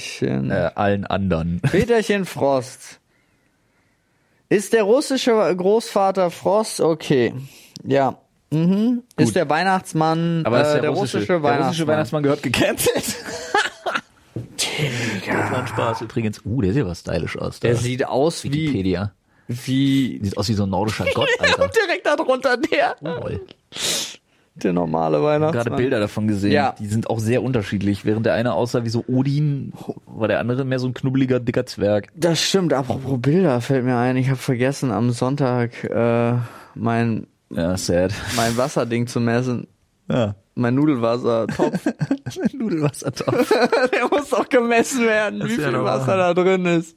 B: allen anderen.
A: Peterchen Frost. Ist der russische Großvater Frost okay? Ja. Mhm. Ist der Weihnachtsmann,
B: Aber das ist
A: äh,
B: der, russische, der russische Weihnachtsmann gehört gecancelt. (laughs) Digga. Spaß übrigens. Uh, der sieht aber stylisch aus. Da.
A: Der sieht aus wie,
B: Wikipedia.
A: wie
B: Sieht aus wie so ein nordischer (laughs) Gott, Alter.
A: und direkt darunter der,
B: Lol.
A: Der normale Weihnachtsmann.
B: Gerade Bilder davon gesehen.
A: Ja.
B: Die sind auch sehr unterschiedlich. Während der eine aussah wie so Odin, war der andere mehr so ein knubbeliger, dicker Zwerg.
A: Das stimmt. Apropos Bilder fällt mir ein. Ich habe vergessen am Sonntag äh, mein
B: Ja, sad.
A: mein Wasserding zu messen.
B: Ja.
A: Mein (laughs) Nudelwassertopf.
B: Nudelwassertopf. (laughs)
A: der muss doch gemessen werden, wie
B: ist ja
A: viel. Wasser da drin ist.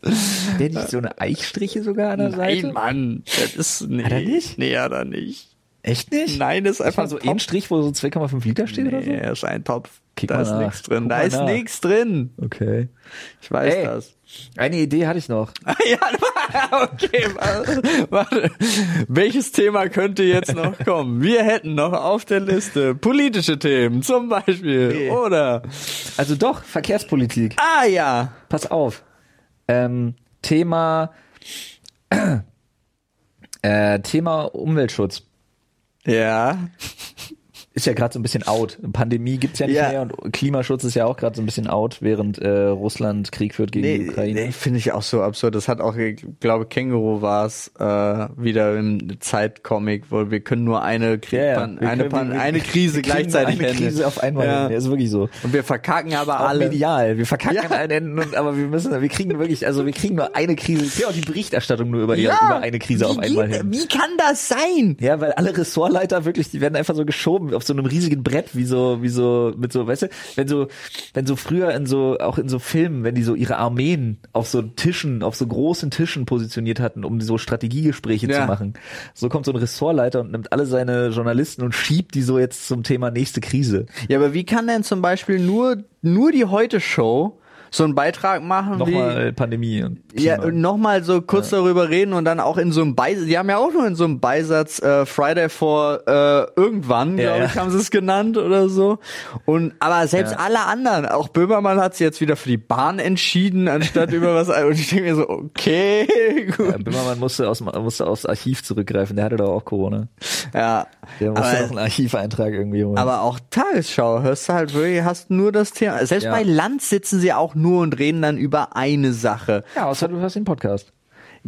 B: Der nicht so eine Eichstriche sogar an der Seite?
A: Nein, Mann. Das ist nee.
B: Hat er nicht?
A: Nee, hat er nicht.
B: Echt nicht?
A: Nein, das ist
B: Einfach so ein Strich, wo so 2,5 Liter steht oder so?
A: Nee, ist ein Topf.
B: Kick
A: da ist
B: nach.
A: nichts drin.
B: Guck
A: da ist nichts drin.
B: Okay.
A: Ich weiß
B: Ey.
A: das.
B: Eine Idee hatte ich noch. (laughs)
A: ja, (laughs) okay. warte, Warte. Welches Thema könnte jetzt noch (laughs) kommen? Wir hätten noch auf der Liste politische Themen, zum Beispiel.
B: Nee.
A: Oder.
B: Also doch, Verkehrspolitik.
A: Ah ja.
B: Pass auf. Ähm, Thema (clears throat) äh, Thema Umweltschutz.
A: Ja.
B: Ist ja gerade so ein bisschen out. Pandemie gibt's ja nicht
A: Ja.
B: mehr und Klimaschutz ist ja auch gerade so ein bisschen out, während äh, Russland Krieg führt gegen die
A: Nee,
B: Ukraine.
A: nee finde ich auch so absurd. Das hat auch, ich glaube, Känguru war es äh, wieder im Zeitcomic, wo wir können nur eine, Kri
B: Ja, ja.
A: Pan eine,
B: können-
A: Pan
B: wir-
A: eine Krise gleichzeitig
B: eine. Krise auf einmal.
A: Ja.
B: hin. Ja, ist wirklich so.
A: Und wir verkacken aber
B: Auch
A: alle.
B: medial. Wir verkacken
A: Ja.
B: an allen Enden, und, aber wir müssen, wir kriegen wirklich, also wir kriegen nur eine Krise. Ich auch die Berichterstattung nur über, die, über eine Krise
A: wie
B: auf einmal
A: geht-
B: hin.
A: Wie kann das sein?
B: Ja, weil alle Ressortleiter wirklich, die werden einfach so geschoben auf so einem riesigen Brett, wie so, wie so, mit so, weißt du, wenn so, wenn so früher in so, auch in so Filmen, wenn die so ihre Armeen auf so Tischen, auf so großen Tischen positioniert hatten, um so Strategiegespräche
A: Ja.
B: zu machen. So kommt so ein Ressortleiter und nimmt alle seine Journalisten und schiebt die so jetzt zum Thema nächste Krise.
A: Ja, aber wie kann denn zum Beispiel nur, nur die Heute-Show so einen Beitrag machen wie...
B: Nochmal Pandemie und
A: Ja,
B: Klima.
A: und nochmal so kurz darüber reden und dann auch in so einem Beisatz, die haben ja auch nur in so einem Beisatz äh, Friday for äh, irgendwann,
B: Ja,
A: glaube
B: ja.
A: ich, haben sie es genannt oder so. Und aber selbst
B: Ja.
A: alle anderen, auch Böhmermann hat sich jetzt wieder für die Bahn entschieden, anstatt über was. Und ich denke mir so, okay, (laughs) gut.
B: Ja, Böhmermann musste, aus, musste aufs Archiv zurückgreifen, der hatte doch auch Corona.
A: Ja.
B: Der musste
A: aber,
B: noch einen Archiveintrag irgendwie holen.
A: aber auch Tagesschau, hörst du halt wirklich, hast nur das Thema. Selbst
B: Ja.
A: bei Land sitzen sie auch nur und reden dann über eine Sache.
B: ja, außer du hörst den Podcast.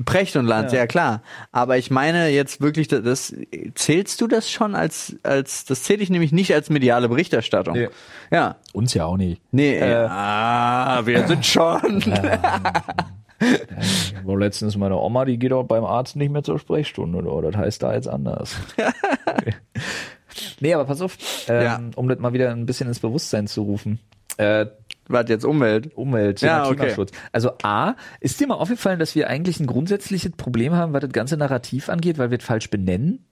A: Precht und Land, ja. klar. Aber ich meine jetzt wirklich, das, das zählst du das schon als als das zähle ich nämlich nicht als mediale Berichterstattung.
B: Nee.
A: Ja.
B: Uns ja auch nicht.
A: Nee,
B: Äh,
A: ah, wir (laughs) sind schon.
B: Wo letztens meine Oma, die geht auch beim Arzt nicht mehr zur Sprechstunde, oder? Das heißt da jetzt anders. (laughs) nee, aber pass auf, ähm,
A: Ja.
B: um das mal wieder ein bisschen ins Bewusstsein zu rufen. Äh,
A: Was jetzt Umwelt?
B: Umwelt,
A: Ja,
B: Thema
A: okay.
B: Klimaschutz. Also A, ist dir mal aufgefallen, dass wir eigentlich ein grundsätzliches Problem haben, was das ganze Narrativ angeht, weil wir es falsch benennen?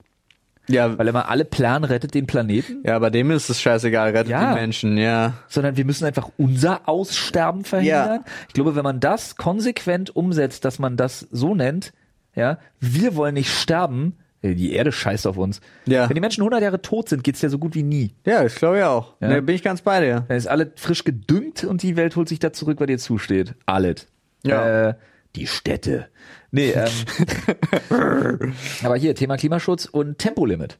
A: Ja,
B: Weil immer alle Plan rettet den Planeten?
A: ja, bei dem ist es scheißegal, rettet
B: Ja.
A: die Menschen, ja.
B: sondern wir müssen einfach unser Aussterben verhindern. Ich glaube, wenn man das konsequent umsetzt, dass man das so nennt, ja, wir wollen nicht sterben, die Erde scheißt auf uns.
A: Ja.
B: Wenn die Menschen 100 Jahre tot sind, geht's ja so gut wie nie.
A: Ja, ich glaube ja auch.
B: Ja.
A: Nee, bin ich ganz bei dir.
B: Dann ist alles frisch gedüngt und die Welt holt sich da zurück, was ihr zusteht. Alles.
A: Ja.
B: Äh, die Städte. Nee, ähm, (laughs) aber hier, Thema Klimaschutz und Tempolimit.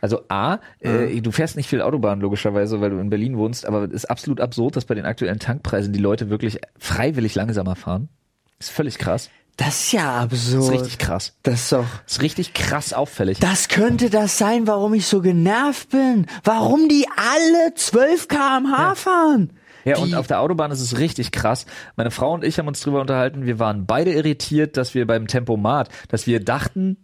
B: Also A, äh, du fährst nicht viel Autobahn logischerweise, weil du in Berlin wohnst, aber es ist absolut absurd, dass bei den aktuellen Tankpreisen die Leute wirklich freiwillig langsamer fahren. Ist völlig krass.
A: Das ist ja absurd.
B: Ist richtig krass.
A: Das ist doch.
B: Ist richtig krass auffällig.
A: Das könnte das sein, warum ich so genervt bin. Warum die alle 12 km/h fahren.
B: Ja, und
A: Die-
B: auf der Autobahn ist es richtig krass. Meine Frau und ich haben uns drüber unterhalten. Wir waren beide irritiert, dass wir beim Tempomat, dass wir dachten,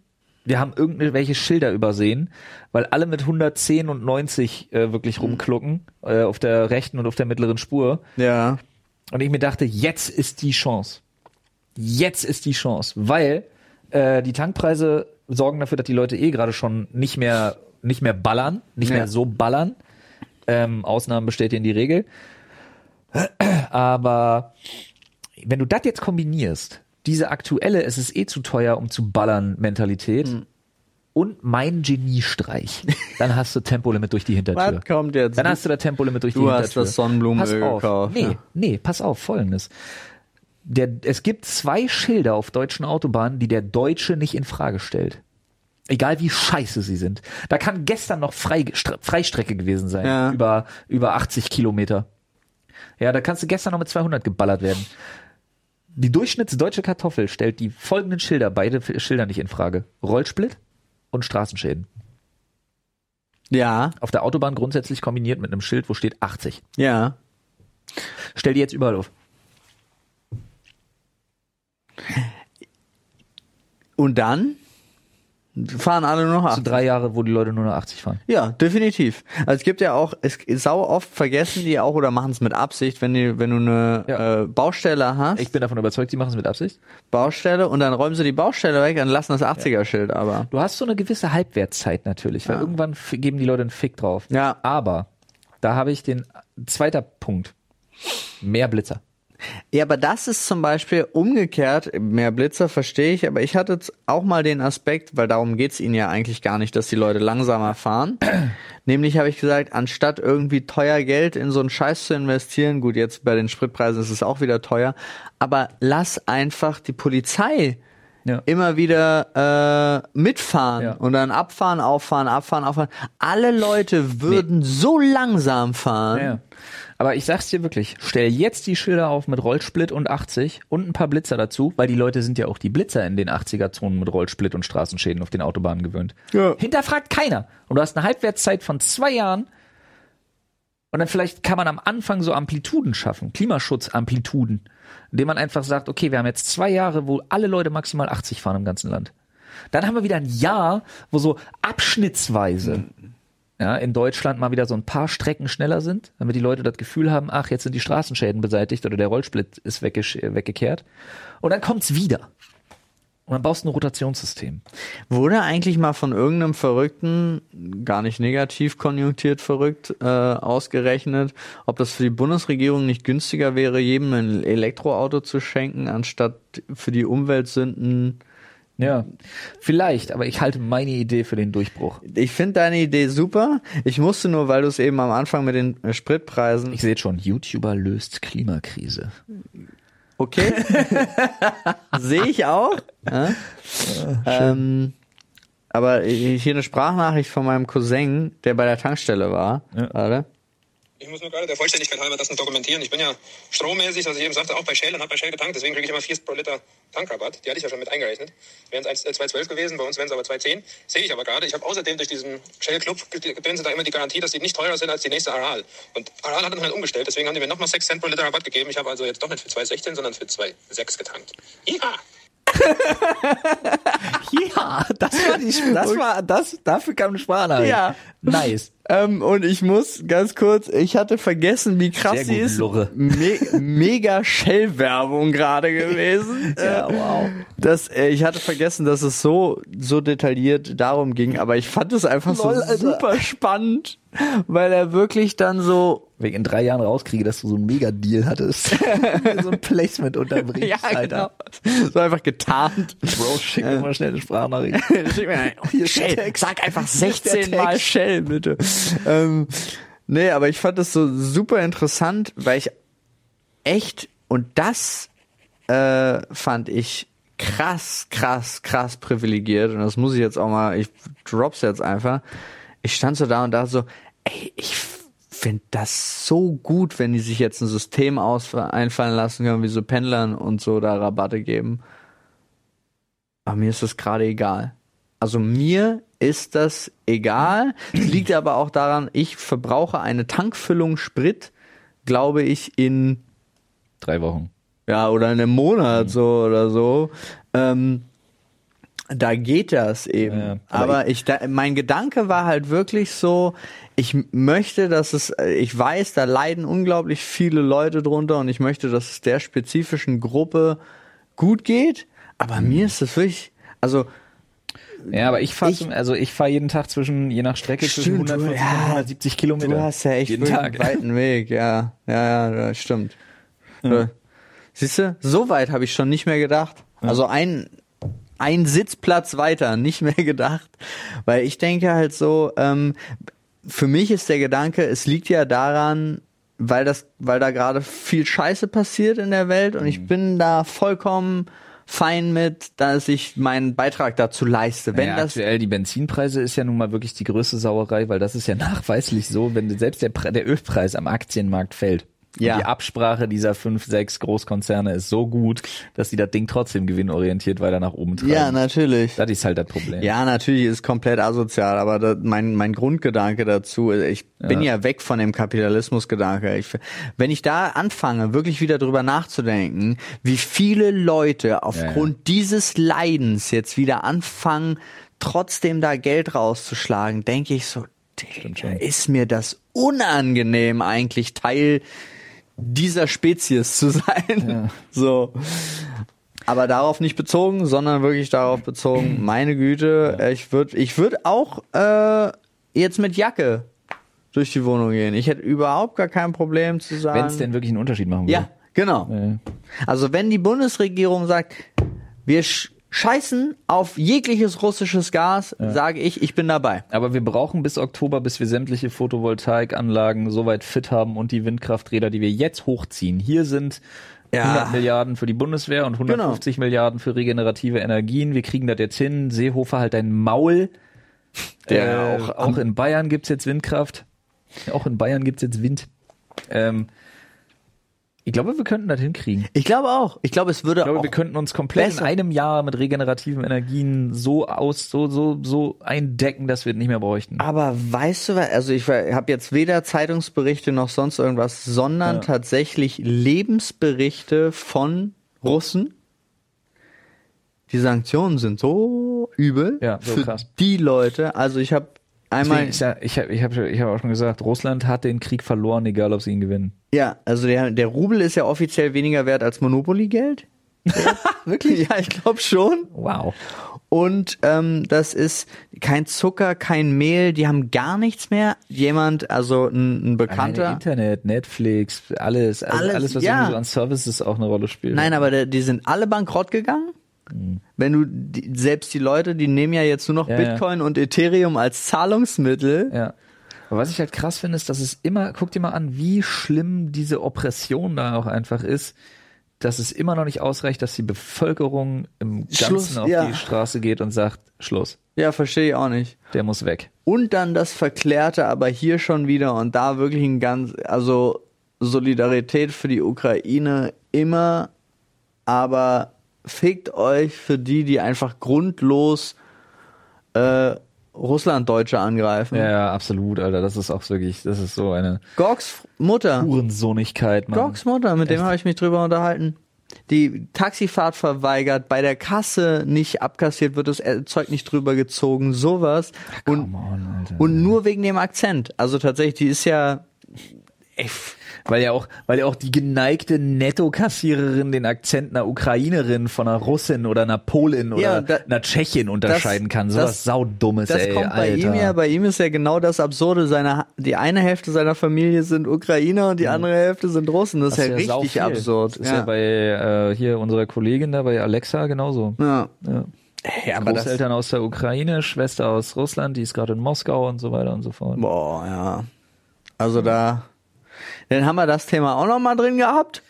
B: wir haben irgendwelche Schilder übersehen, weil alle mit 110 und 90 äh, wirklich rumklucken äh, auf der rechten und auf der mittleren Spur.
A: Ja.
B: Und ich mir dachte, jetzt ist die Chance. Jetzt ist die Chance, weil äh, die Tankpreise sorgen dafür, dass die Leute eh gerade schon nicht mehr nicht mehr ballern, nicht
A: Ja.
B: mehr so ballern. Ähm, Ausnahmen bestätigen die Regel. Aber wenn du das jetzt kombinierst, diese aktuelle, es ist eh zu teuer, um zu ballern Mentalität
A: Hm.
B: und mein Geniestreich, dann hast du Tempolimit durch die Hintertür.
A: Was kommt jetzt?
B: Dann hast du das Tempolimit durch
A: Du
B: die
A: hast
B: Hintertür.
A: das Sonnenblumenöl
B: Pass auf.
A: gekauft,
B: Nee, nee, pass auf, folgendes. Der, es gibt zwei Schilder auf deutschen Autobahnen, die der Deutsche nicht in Frage stellt. Egal wie scheiße sie sind. Da kann gestern noch Frei, Stre- Freistrecke gewesen sein.
A: Ja.
B: Über, über 80 Kilometer. Ja, da kannst du gestern noch mit 200 geballert werden. Die durchschnittsdeutsche Kartoffel stellt die folgenden Schilder, beide Schilder nicht in Frage. Rollsplit und Straßenschäden.
A: Ja,
B: Auf der Autobahn grundsätzlich kombiniert mit einem Schild, wo steht 80.
A: ja.
B: Stell die jetzt überall auf.
A: Und dann fahren alle nur noch
B: So
A: 80.
B: drei Jahre, wo die Leute nur noch 80 fahren.
A: Ja, definitiv. Also es gibt ja auch, es sau oft vergessen die auch oder machen es mit Absicht, wenn die, wenn du eine
B: Ja.
A: äh, Baustelle hast,
B: Ich bin davon überzeugt, die machen es mit Absicht.
A: Baustelle und dann räumen sie die Baustelle weg, dann lassen das 80er-Schild aber.
B: Du hast so eine gewisse Halbwertszeit natürlich, weil
A: Ja.
B: irgendwann geben die Leute einen Fick drauf.
A: Ja.
B: Aber da habe ich den zweiter Punkt. Mehr Blitzer.
A: Ja, aber das ist zum Beispiel umgekehrt, mehr Blitzer verstehe ich, aber ich hatte jetzt auch mal den Aspekt, weil darum geht's ihnen ja eigentlich gar nicht, dass die Leute langsamer fahren. (clears throat) Nämlich habe ich gesagt, anstatt irgendwie teuer Geld in so einen Scheiß zu investieren, gut, jetzt bei den Spritpreisen ist es auch wieder teuer, aber lass einfach die Polizei
B: Ja.
A: immer wieder äh, mitfahren
B: Ja.
A: und dann abfahren, auffahren, abfahren, auffahren. Alle Leute würden so langsam fahren.
B: Ja. Aber ich sag's dir wirklich, stell jetzt die Schilder auf mit Rollsplit und 80 und ein paar Blitzer dazu, weil die Leute sind ja auch die Blitzer in den 80er-Zonen mit Rollsplit und Straßenschäden auf den Autobahnen gewöhnt.
A: Ja.
B: Hinterfragt keiner. Und du hast eine Halbwertszeit von zwei Jahren. Und dann vielleicht kann man am Anfang so Amplituden schaffen, Klimaschutzamplituden, indem man einfach sagt, okay, wir haben jetzt zwei Jahre, wo alle Leute maximal 80 fahren im ganzen Land. Dann haben wir wieder ein Jahr, wo so abschnittsweise ja, in Deutschland mal wieder so ein paar Strecken schneller sind, damit die Leute das Gefühl haben, ach, jetzt sind die Straßenschäden beseitigt oder der Rollsplit ist weggesch- äh, weggekehrt. Und dann kommt's wieder. Und dann baust du ein Rotationssystem.
A: Wurde eigentlich mal von irgendeinem Verrückten, gar nicht negativ konjunktiert verrückt, äh, ausgerechnet, ob das für die Bundesregierung nicht günstiger wäre, jedem ein Elektroauto zu schenken, anstatt für die Umweltsünden.
B: Ja, vielleicht, aber ich halte meine Idee für den Durchbruch.
A: Ich finde deine Idee super. Ich musste nur, weil du es eben am Anfang mit den Spritpreisen.
B: Ich sehe schon, YouTuber löst Klimakrise.
A: Okay. (laughs) Sehe ich auch. Ja? ähm, aber hier eine Sprachnachricht von meinem Cousin, der bei der Tankstelle war.
B: Ja.
A: Warte.
E: Ich muss nur gerade der Vollständigkeit halber das noch dokumentieren. Ich bin ja strommäßig, was ich eben sagte, auch bei Shell und habe bei Shell getankt. Deswegen kriege ich immer 4 pro Liter Tankrabatt. Die hatte ich ja schon mit eingerechnet. Wären es 2,12 gewesen, bei uns wären es aber 2,10. Sehe ich aber gerade. Ich habe außerdem durch diesen Shell-Club gedöns da immer die Garantie, dass die nicht teurer sind als die nächste Aral. Und Aral hat dann halt umgestellt. Deswegen haben die mir nochmal 6 Cent pro Liter Rabatt gegeben. Ich habe also jetzt doch nicht für 2,16, sondern für 2,6 getankt. Ja! (laughs)
B: Ja, das war die, das war, das, dafür kam eine Sprachnachricht.
A: Ja.
B: Nice.
A: Ähm, und ich muss ganz kurz, ich hatte vergessen, wie krass
B: Sehr
A: sie
B: gut,
A: ist. Me mega Shell-Werbung gerade gewesen. (laughs)
B: Ja,
A: Äh,
B: wow.
A: Das, äh, ich hatte vergessen, dass es so, so detailliert darum ging, aber ich fand es einfach
C: Lol,
A: so
C: Alter.
A: super spannend, weil er wirklich dann so,
B: Wenn ich in drei Jahren rauskriege, dass du so einen Mega-Deal hattest. (laughs) so ein Placement unterbringst,
A: ja, genau, so einfach getarnt.
B: Bro, schick mir mal schnell eine Sprachnachricht. (laughs)
A: Schick mir ein- (laughs) Shell, sag einfach
B: Hier ist der
A: 16 mal. Shell, bitte. ähm, nee, aber ich fand das so super interessant, weil ich echt, und das äh, fand ich krass, krass, krass privilegiert. Und das muss ich jetzt auch mal, ich drop's jetzt einfach. Ich stand so da und dachte so, ey, ich finde das so gut, wenn die sich jetzt ein System aus einfallen lassen können, wie so Pendlern und so da Rabatte geben. Aber mir ist das gerade egal. Also mir ist das egal. Es liegt aber auch daran, ich verbrauche eine Tankfüllung Sprit, glaube ich, in
B: Drei Wochen.
A: ja, oder in einem Monat so oder so. Ähm, da geht das eben.
B: Ja, aber
A: ich, da, mein Gedanke war halt wirklich so, ich möchte, dass es, ich weiß, da leiden unglaublich viele Leute drunter und ich möchte, dass es der spezifischen Gruppe gut geht. Aber
B: Mhm.
A: mir ist das wirklich, also
B: Ja, aber ich fahre also ich fahre jeden Tag zwischen, je nach Strecke, zwischen
A: Stimmt, du-
B: 140
A: ja,
B: und 170 Kilometer.
A: Du hast ja echt
B: jeden Tag.
A: einen (laughs) weiten Weg, ja. Ja, ja, das stimmt. Äh, Siehst du, so weit habe ich schon nicht mehr gedacht. Also ein, ein Sitzplatz weiter, nicht (laughs) mehr gedacht. Weil ich denke halt so, ähm, für mich ist der Gedanke, es liegt ja daran, weil das, weil da gerade viel Scheiße passiert in der Welt und
B: Mhm.
A: ich bin da vollkommen fein mit, dass ich meinen Beitrag dazu leiste. Wenn
B: ja,
A: das
B: aktuell die Benzinpreise ist ja nun mal wirklich die größte Sauerei, weil das ist ja (laughs) nachweislich so, wenn selbst der, Pre der Ölpreis am Aktienmarkt fällt.
A: Ja.
B: Die Absprache dieser fünf, sechs Großkonzerne ist so gut, dass die das Ding trotzdem gewinnorientiert weiter nach oben treiben.
A: ja, natürlich.
B: Das ist halt das Problem.
A: Ja, natürlich ist es komplett asozial, aber da, mein, mein Grundgedanke dazu, ich bin ja weg von dem Kapitalismusgedanke. Ich, wenn ich da anfange, wirklich wieder drüber nachzudenken, wie viele Leute aufgrund dieses Leidens jetzt wieder anfangen, trotzdem da Geld rauszuschlagen, denke ich so, Digga, ist mir das unangenehm eigentlich Teil dieser Spezies zu sein. (laughs) So. Aber darauf nicht bezogen, sondern wirklich darauf bezogen, (clears throat) meine Güte, äh, ich würde ich würd auch äh, jetzt mit Jacke durch die Wohnung gehen. Ich hätte überhaupt gar kein Problem zu sagen.
B: Wenn es denn wirklich einen Unterschied machen würde.
A: ja, genau.
B: Ja.
A: Also wenn die Bundesregierung sagt, wir sch scheißen auf jegliches russisches Gas, sage ich, ich bin dabei.
B: Aber wir brauchen bis Oktober, bis wir sämtliche Photovoltaikanlagen soweit fit haben und die Windkrafträder, die wir jetzt hochziehen. Hier sind
A: Ja.
B: 100 Milliarden für die Bundeswehr und 150 Milliarden für regenerative Energien. Wir kriegen das jetzt hin. Seehofer halt dein Maul.
A: Der
B: äh,
A: auch
B: auch in Bayern gibt's jetzt Windkraft. Auch in Bayern gibt's jetzt Wind. Ähm, ich glaube, wir könnten das hinkriegen.
A: Ich glaube auch. Ich glaube, es würde
B: Ich glaube,
A: auch
B: wir könnten uns komplett
A: besser.
B: in einem Jahr mit regenerativen Energien so aus, so, so, so eindecken, dass wir es nicht mehr bräuchten.
A: Aber weißt du was? Also ich habe jetzt weder Zeitungsberichte noch sonst irgendwas, sondern
B: Ja.
A: tatsächlich Lebensberichte von Russen. Die Sanktionen sind so übel
B: Ja, so
A: für
B: krass.
A: die Leute. Also ich habe einmal,
B: ich ich habe ich hab, ich hab auch schon gesagt, Russland hat den Krieg verloren, egal ob sie ihn gewinnen.
A: ja, also der, der Rubel ist ja offiziell weniger wert als Monopoly-Geld. (laughs) Wirklich? Ja, ich glaube schon.
B: Wow.
A: Und ähm, das ist kein Zucker, kein Mehl, die haben gar nichts mehr. Jemand, also ein, ein
B: Alleine
A: Bekannter.
B: Internet, Netflix, alles, alles,
A: Alles,
B: was
A: ja.
B: irgendwie so an Services auch eine Rolle spielt.
A: Nein, aber die sind alle bankrott gegangen. Wenn du die, selbst die Leute, die nehmen ja jetzt nur noch
B: Ja, ja.
A: Bitcoin und Ethereum als Zahlungsmittel.
B: Ja. Aber was ich halt krass finde, ist, dass es immer, guck dir mal an, wie schlimm diese Oppression da auch einfach ist, dass es immer noch nicht ausreicht, dass die Bevölkerung im Ganzen
A: Schluss,
B: auf
A: ja.
B: die Straße geht und sagt, Schluss,
A: Ja, verstehe ich auch nicht.
B: der muss weg.
A: Und dann das Verklärte, aber hier schon wieder und da wirklich ein ganz, also Solidarität für die Ukraine immer, aber fickt euch für die, die einfach grundlos äh, Russlanddeutsche angreifen.
B: Ja, ja, absolut, Alter. Das ist auch wirklich, das ist so eine
A: Gorgs Mutter.
B: Hurensohnigkeit, Mann.
A: Gorgs Mutter, mit dem
B: Echt?
A: habe ich mich drüber unterhalten. Die Taxifahrt verweigert, bei der Kasse nicht abkassiert wird, das Zeug nicht drüber gezogen, sowas. Und,
B: Come on,
A: und nur wegen dem Akzent. Also tatsächlich, die ist ja.
B: Weil ja auch, weil ja auch die geneigte Nettokassiererin den Akzent einer Ukrainerin von einer Russin oder einer Polin oder
A: Ja, da-
B: einer Tschechin unterscheiden kann. So
A: das-
B: was saudummes,
A: das
B: ey,
A: kommt bei
B: Alter.
A: ihm ja, bei ihm ist ja genau das Absurde. Seine, die eine Hälfte seiner Familie sind Ukrainer und die andere Hälfte sind Russen. Das,
B: Das
A: ist ja richtig
B: sauviel.
A: absurd.
B: Das ist ja, bei äh, hier unserer Kollegin da, bei Alexa genauso.
A: ja.
B: Ja.
A: Hey, aber das,
B: Großeltern aus der Ukraine, Schwester aus Russland, die ist gerade in Moskau und so weiter und so fort.
A: boah, ja. Also da, dann haben wir das Thema auch noch mal drin gehabt.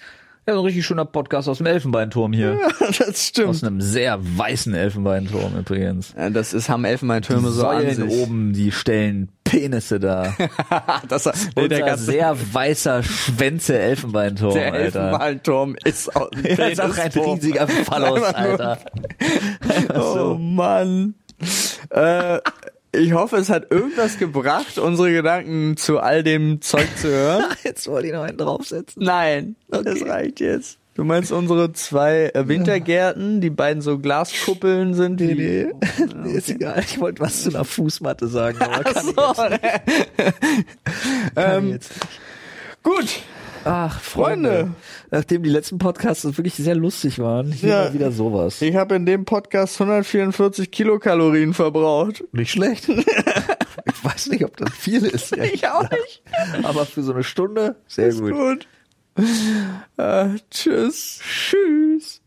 B: Ja, so ein richtig schöner Podcast aus dem Elfenbeinturm hier. (laughs)
A: das
B: Aus
A: stimmt.
B: einem sehr weißen Elfenbeinturm übrigens.
A: Ja, das ist, haben Elfenbeintürme
B: Die
A: so an sich.
B: oben, die stellen Penisse da. (laughs)
A: das, nee, der ganze
B: sehr weißer Schwänze Elfenbeinturm,
A: der
B: Alter.
A: Elfenbeinturm ist auch ein (laughs)
B: Das ist auch ein riesiger Phallus,
A: Einfach nur-
B: Alter.
A: Oh Mann. äh, ich hoffe, es hat irgendwas gebracht, unsere Gedanken zu all dem Zeug zu hören. (laughs)
B: Jetzt wollte ich noch einen draufsetzen.
A: Nein, das reicht jetzt. Du meinst unsere zwei äh, Wintergärten, die beiden so Glaskuppeln sind?
B: Nee, (laughs) nee, ist egal. Ich wollte was zu einer Fußmatte sagen, aber (laughs) kann ich
A: So,
B: jetzt,
A: ne?
B: kann
A: ähm,
B: ich jetzt nicht.
A: Gut,
B: Ach, Freunde.
A: Freunde.
B: Nachdem die letzten Podcasts wirklich sehr lustig waren, hier
A: Ja.
B: mal wieder sowas.
A: ich habe in dem Podcast 144 Kilokalorien verbraucht.
B: Nicht schlecht. (laughs) ich weiß nicht, ob das viel ist. (laughs)
A: Ich auch nicht.
B: Aber für so eine Stunde sehr gut.
A: Gut. Äh, tschüss.
B: Tschüss.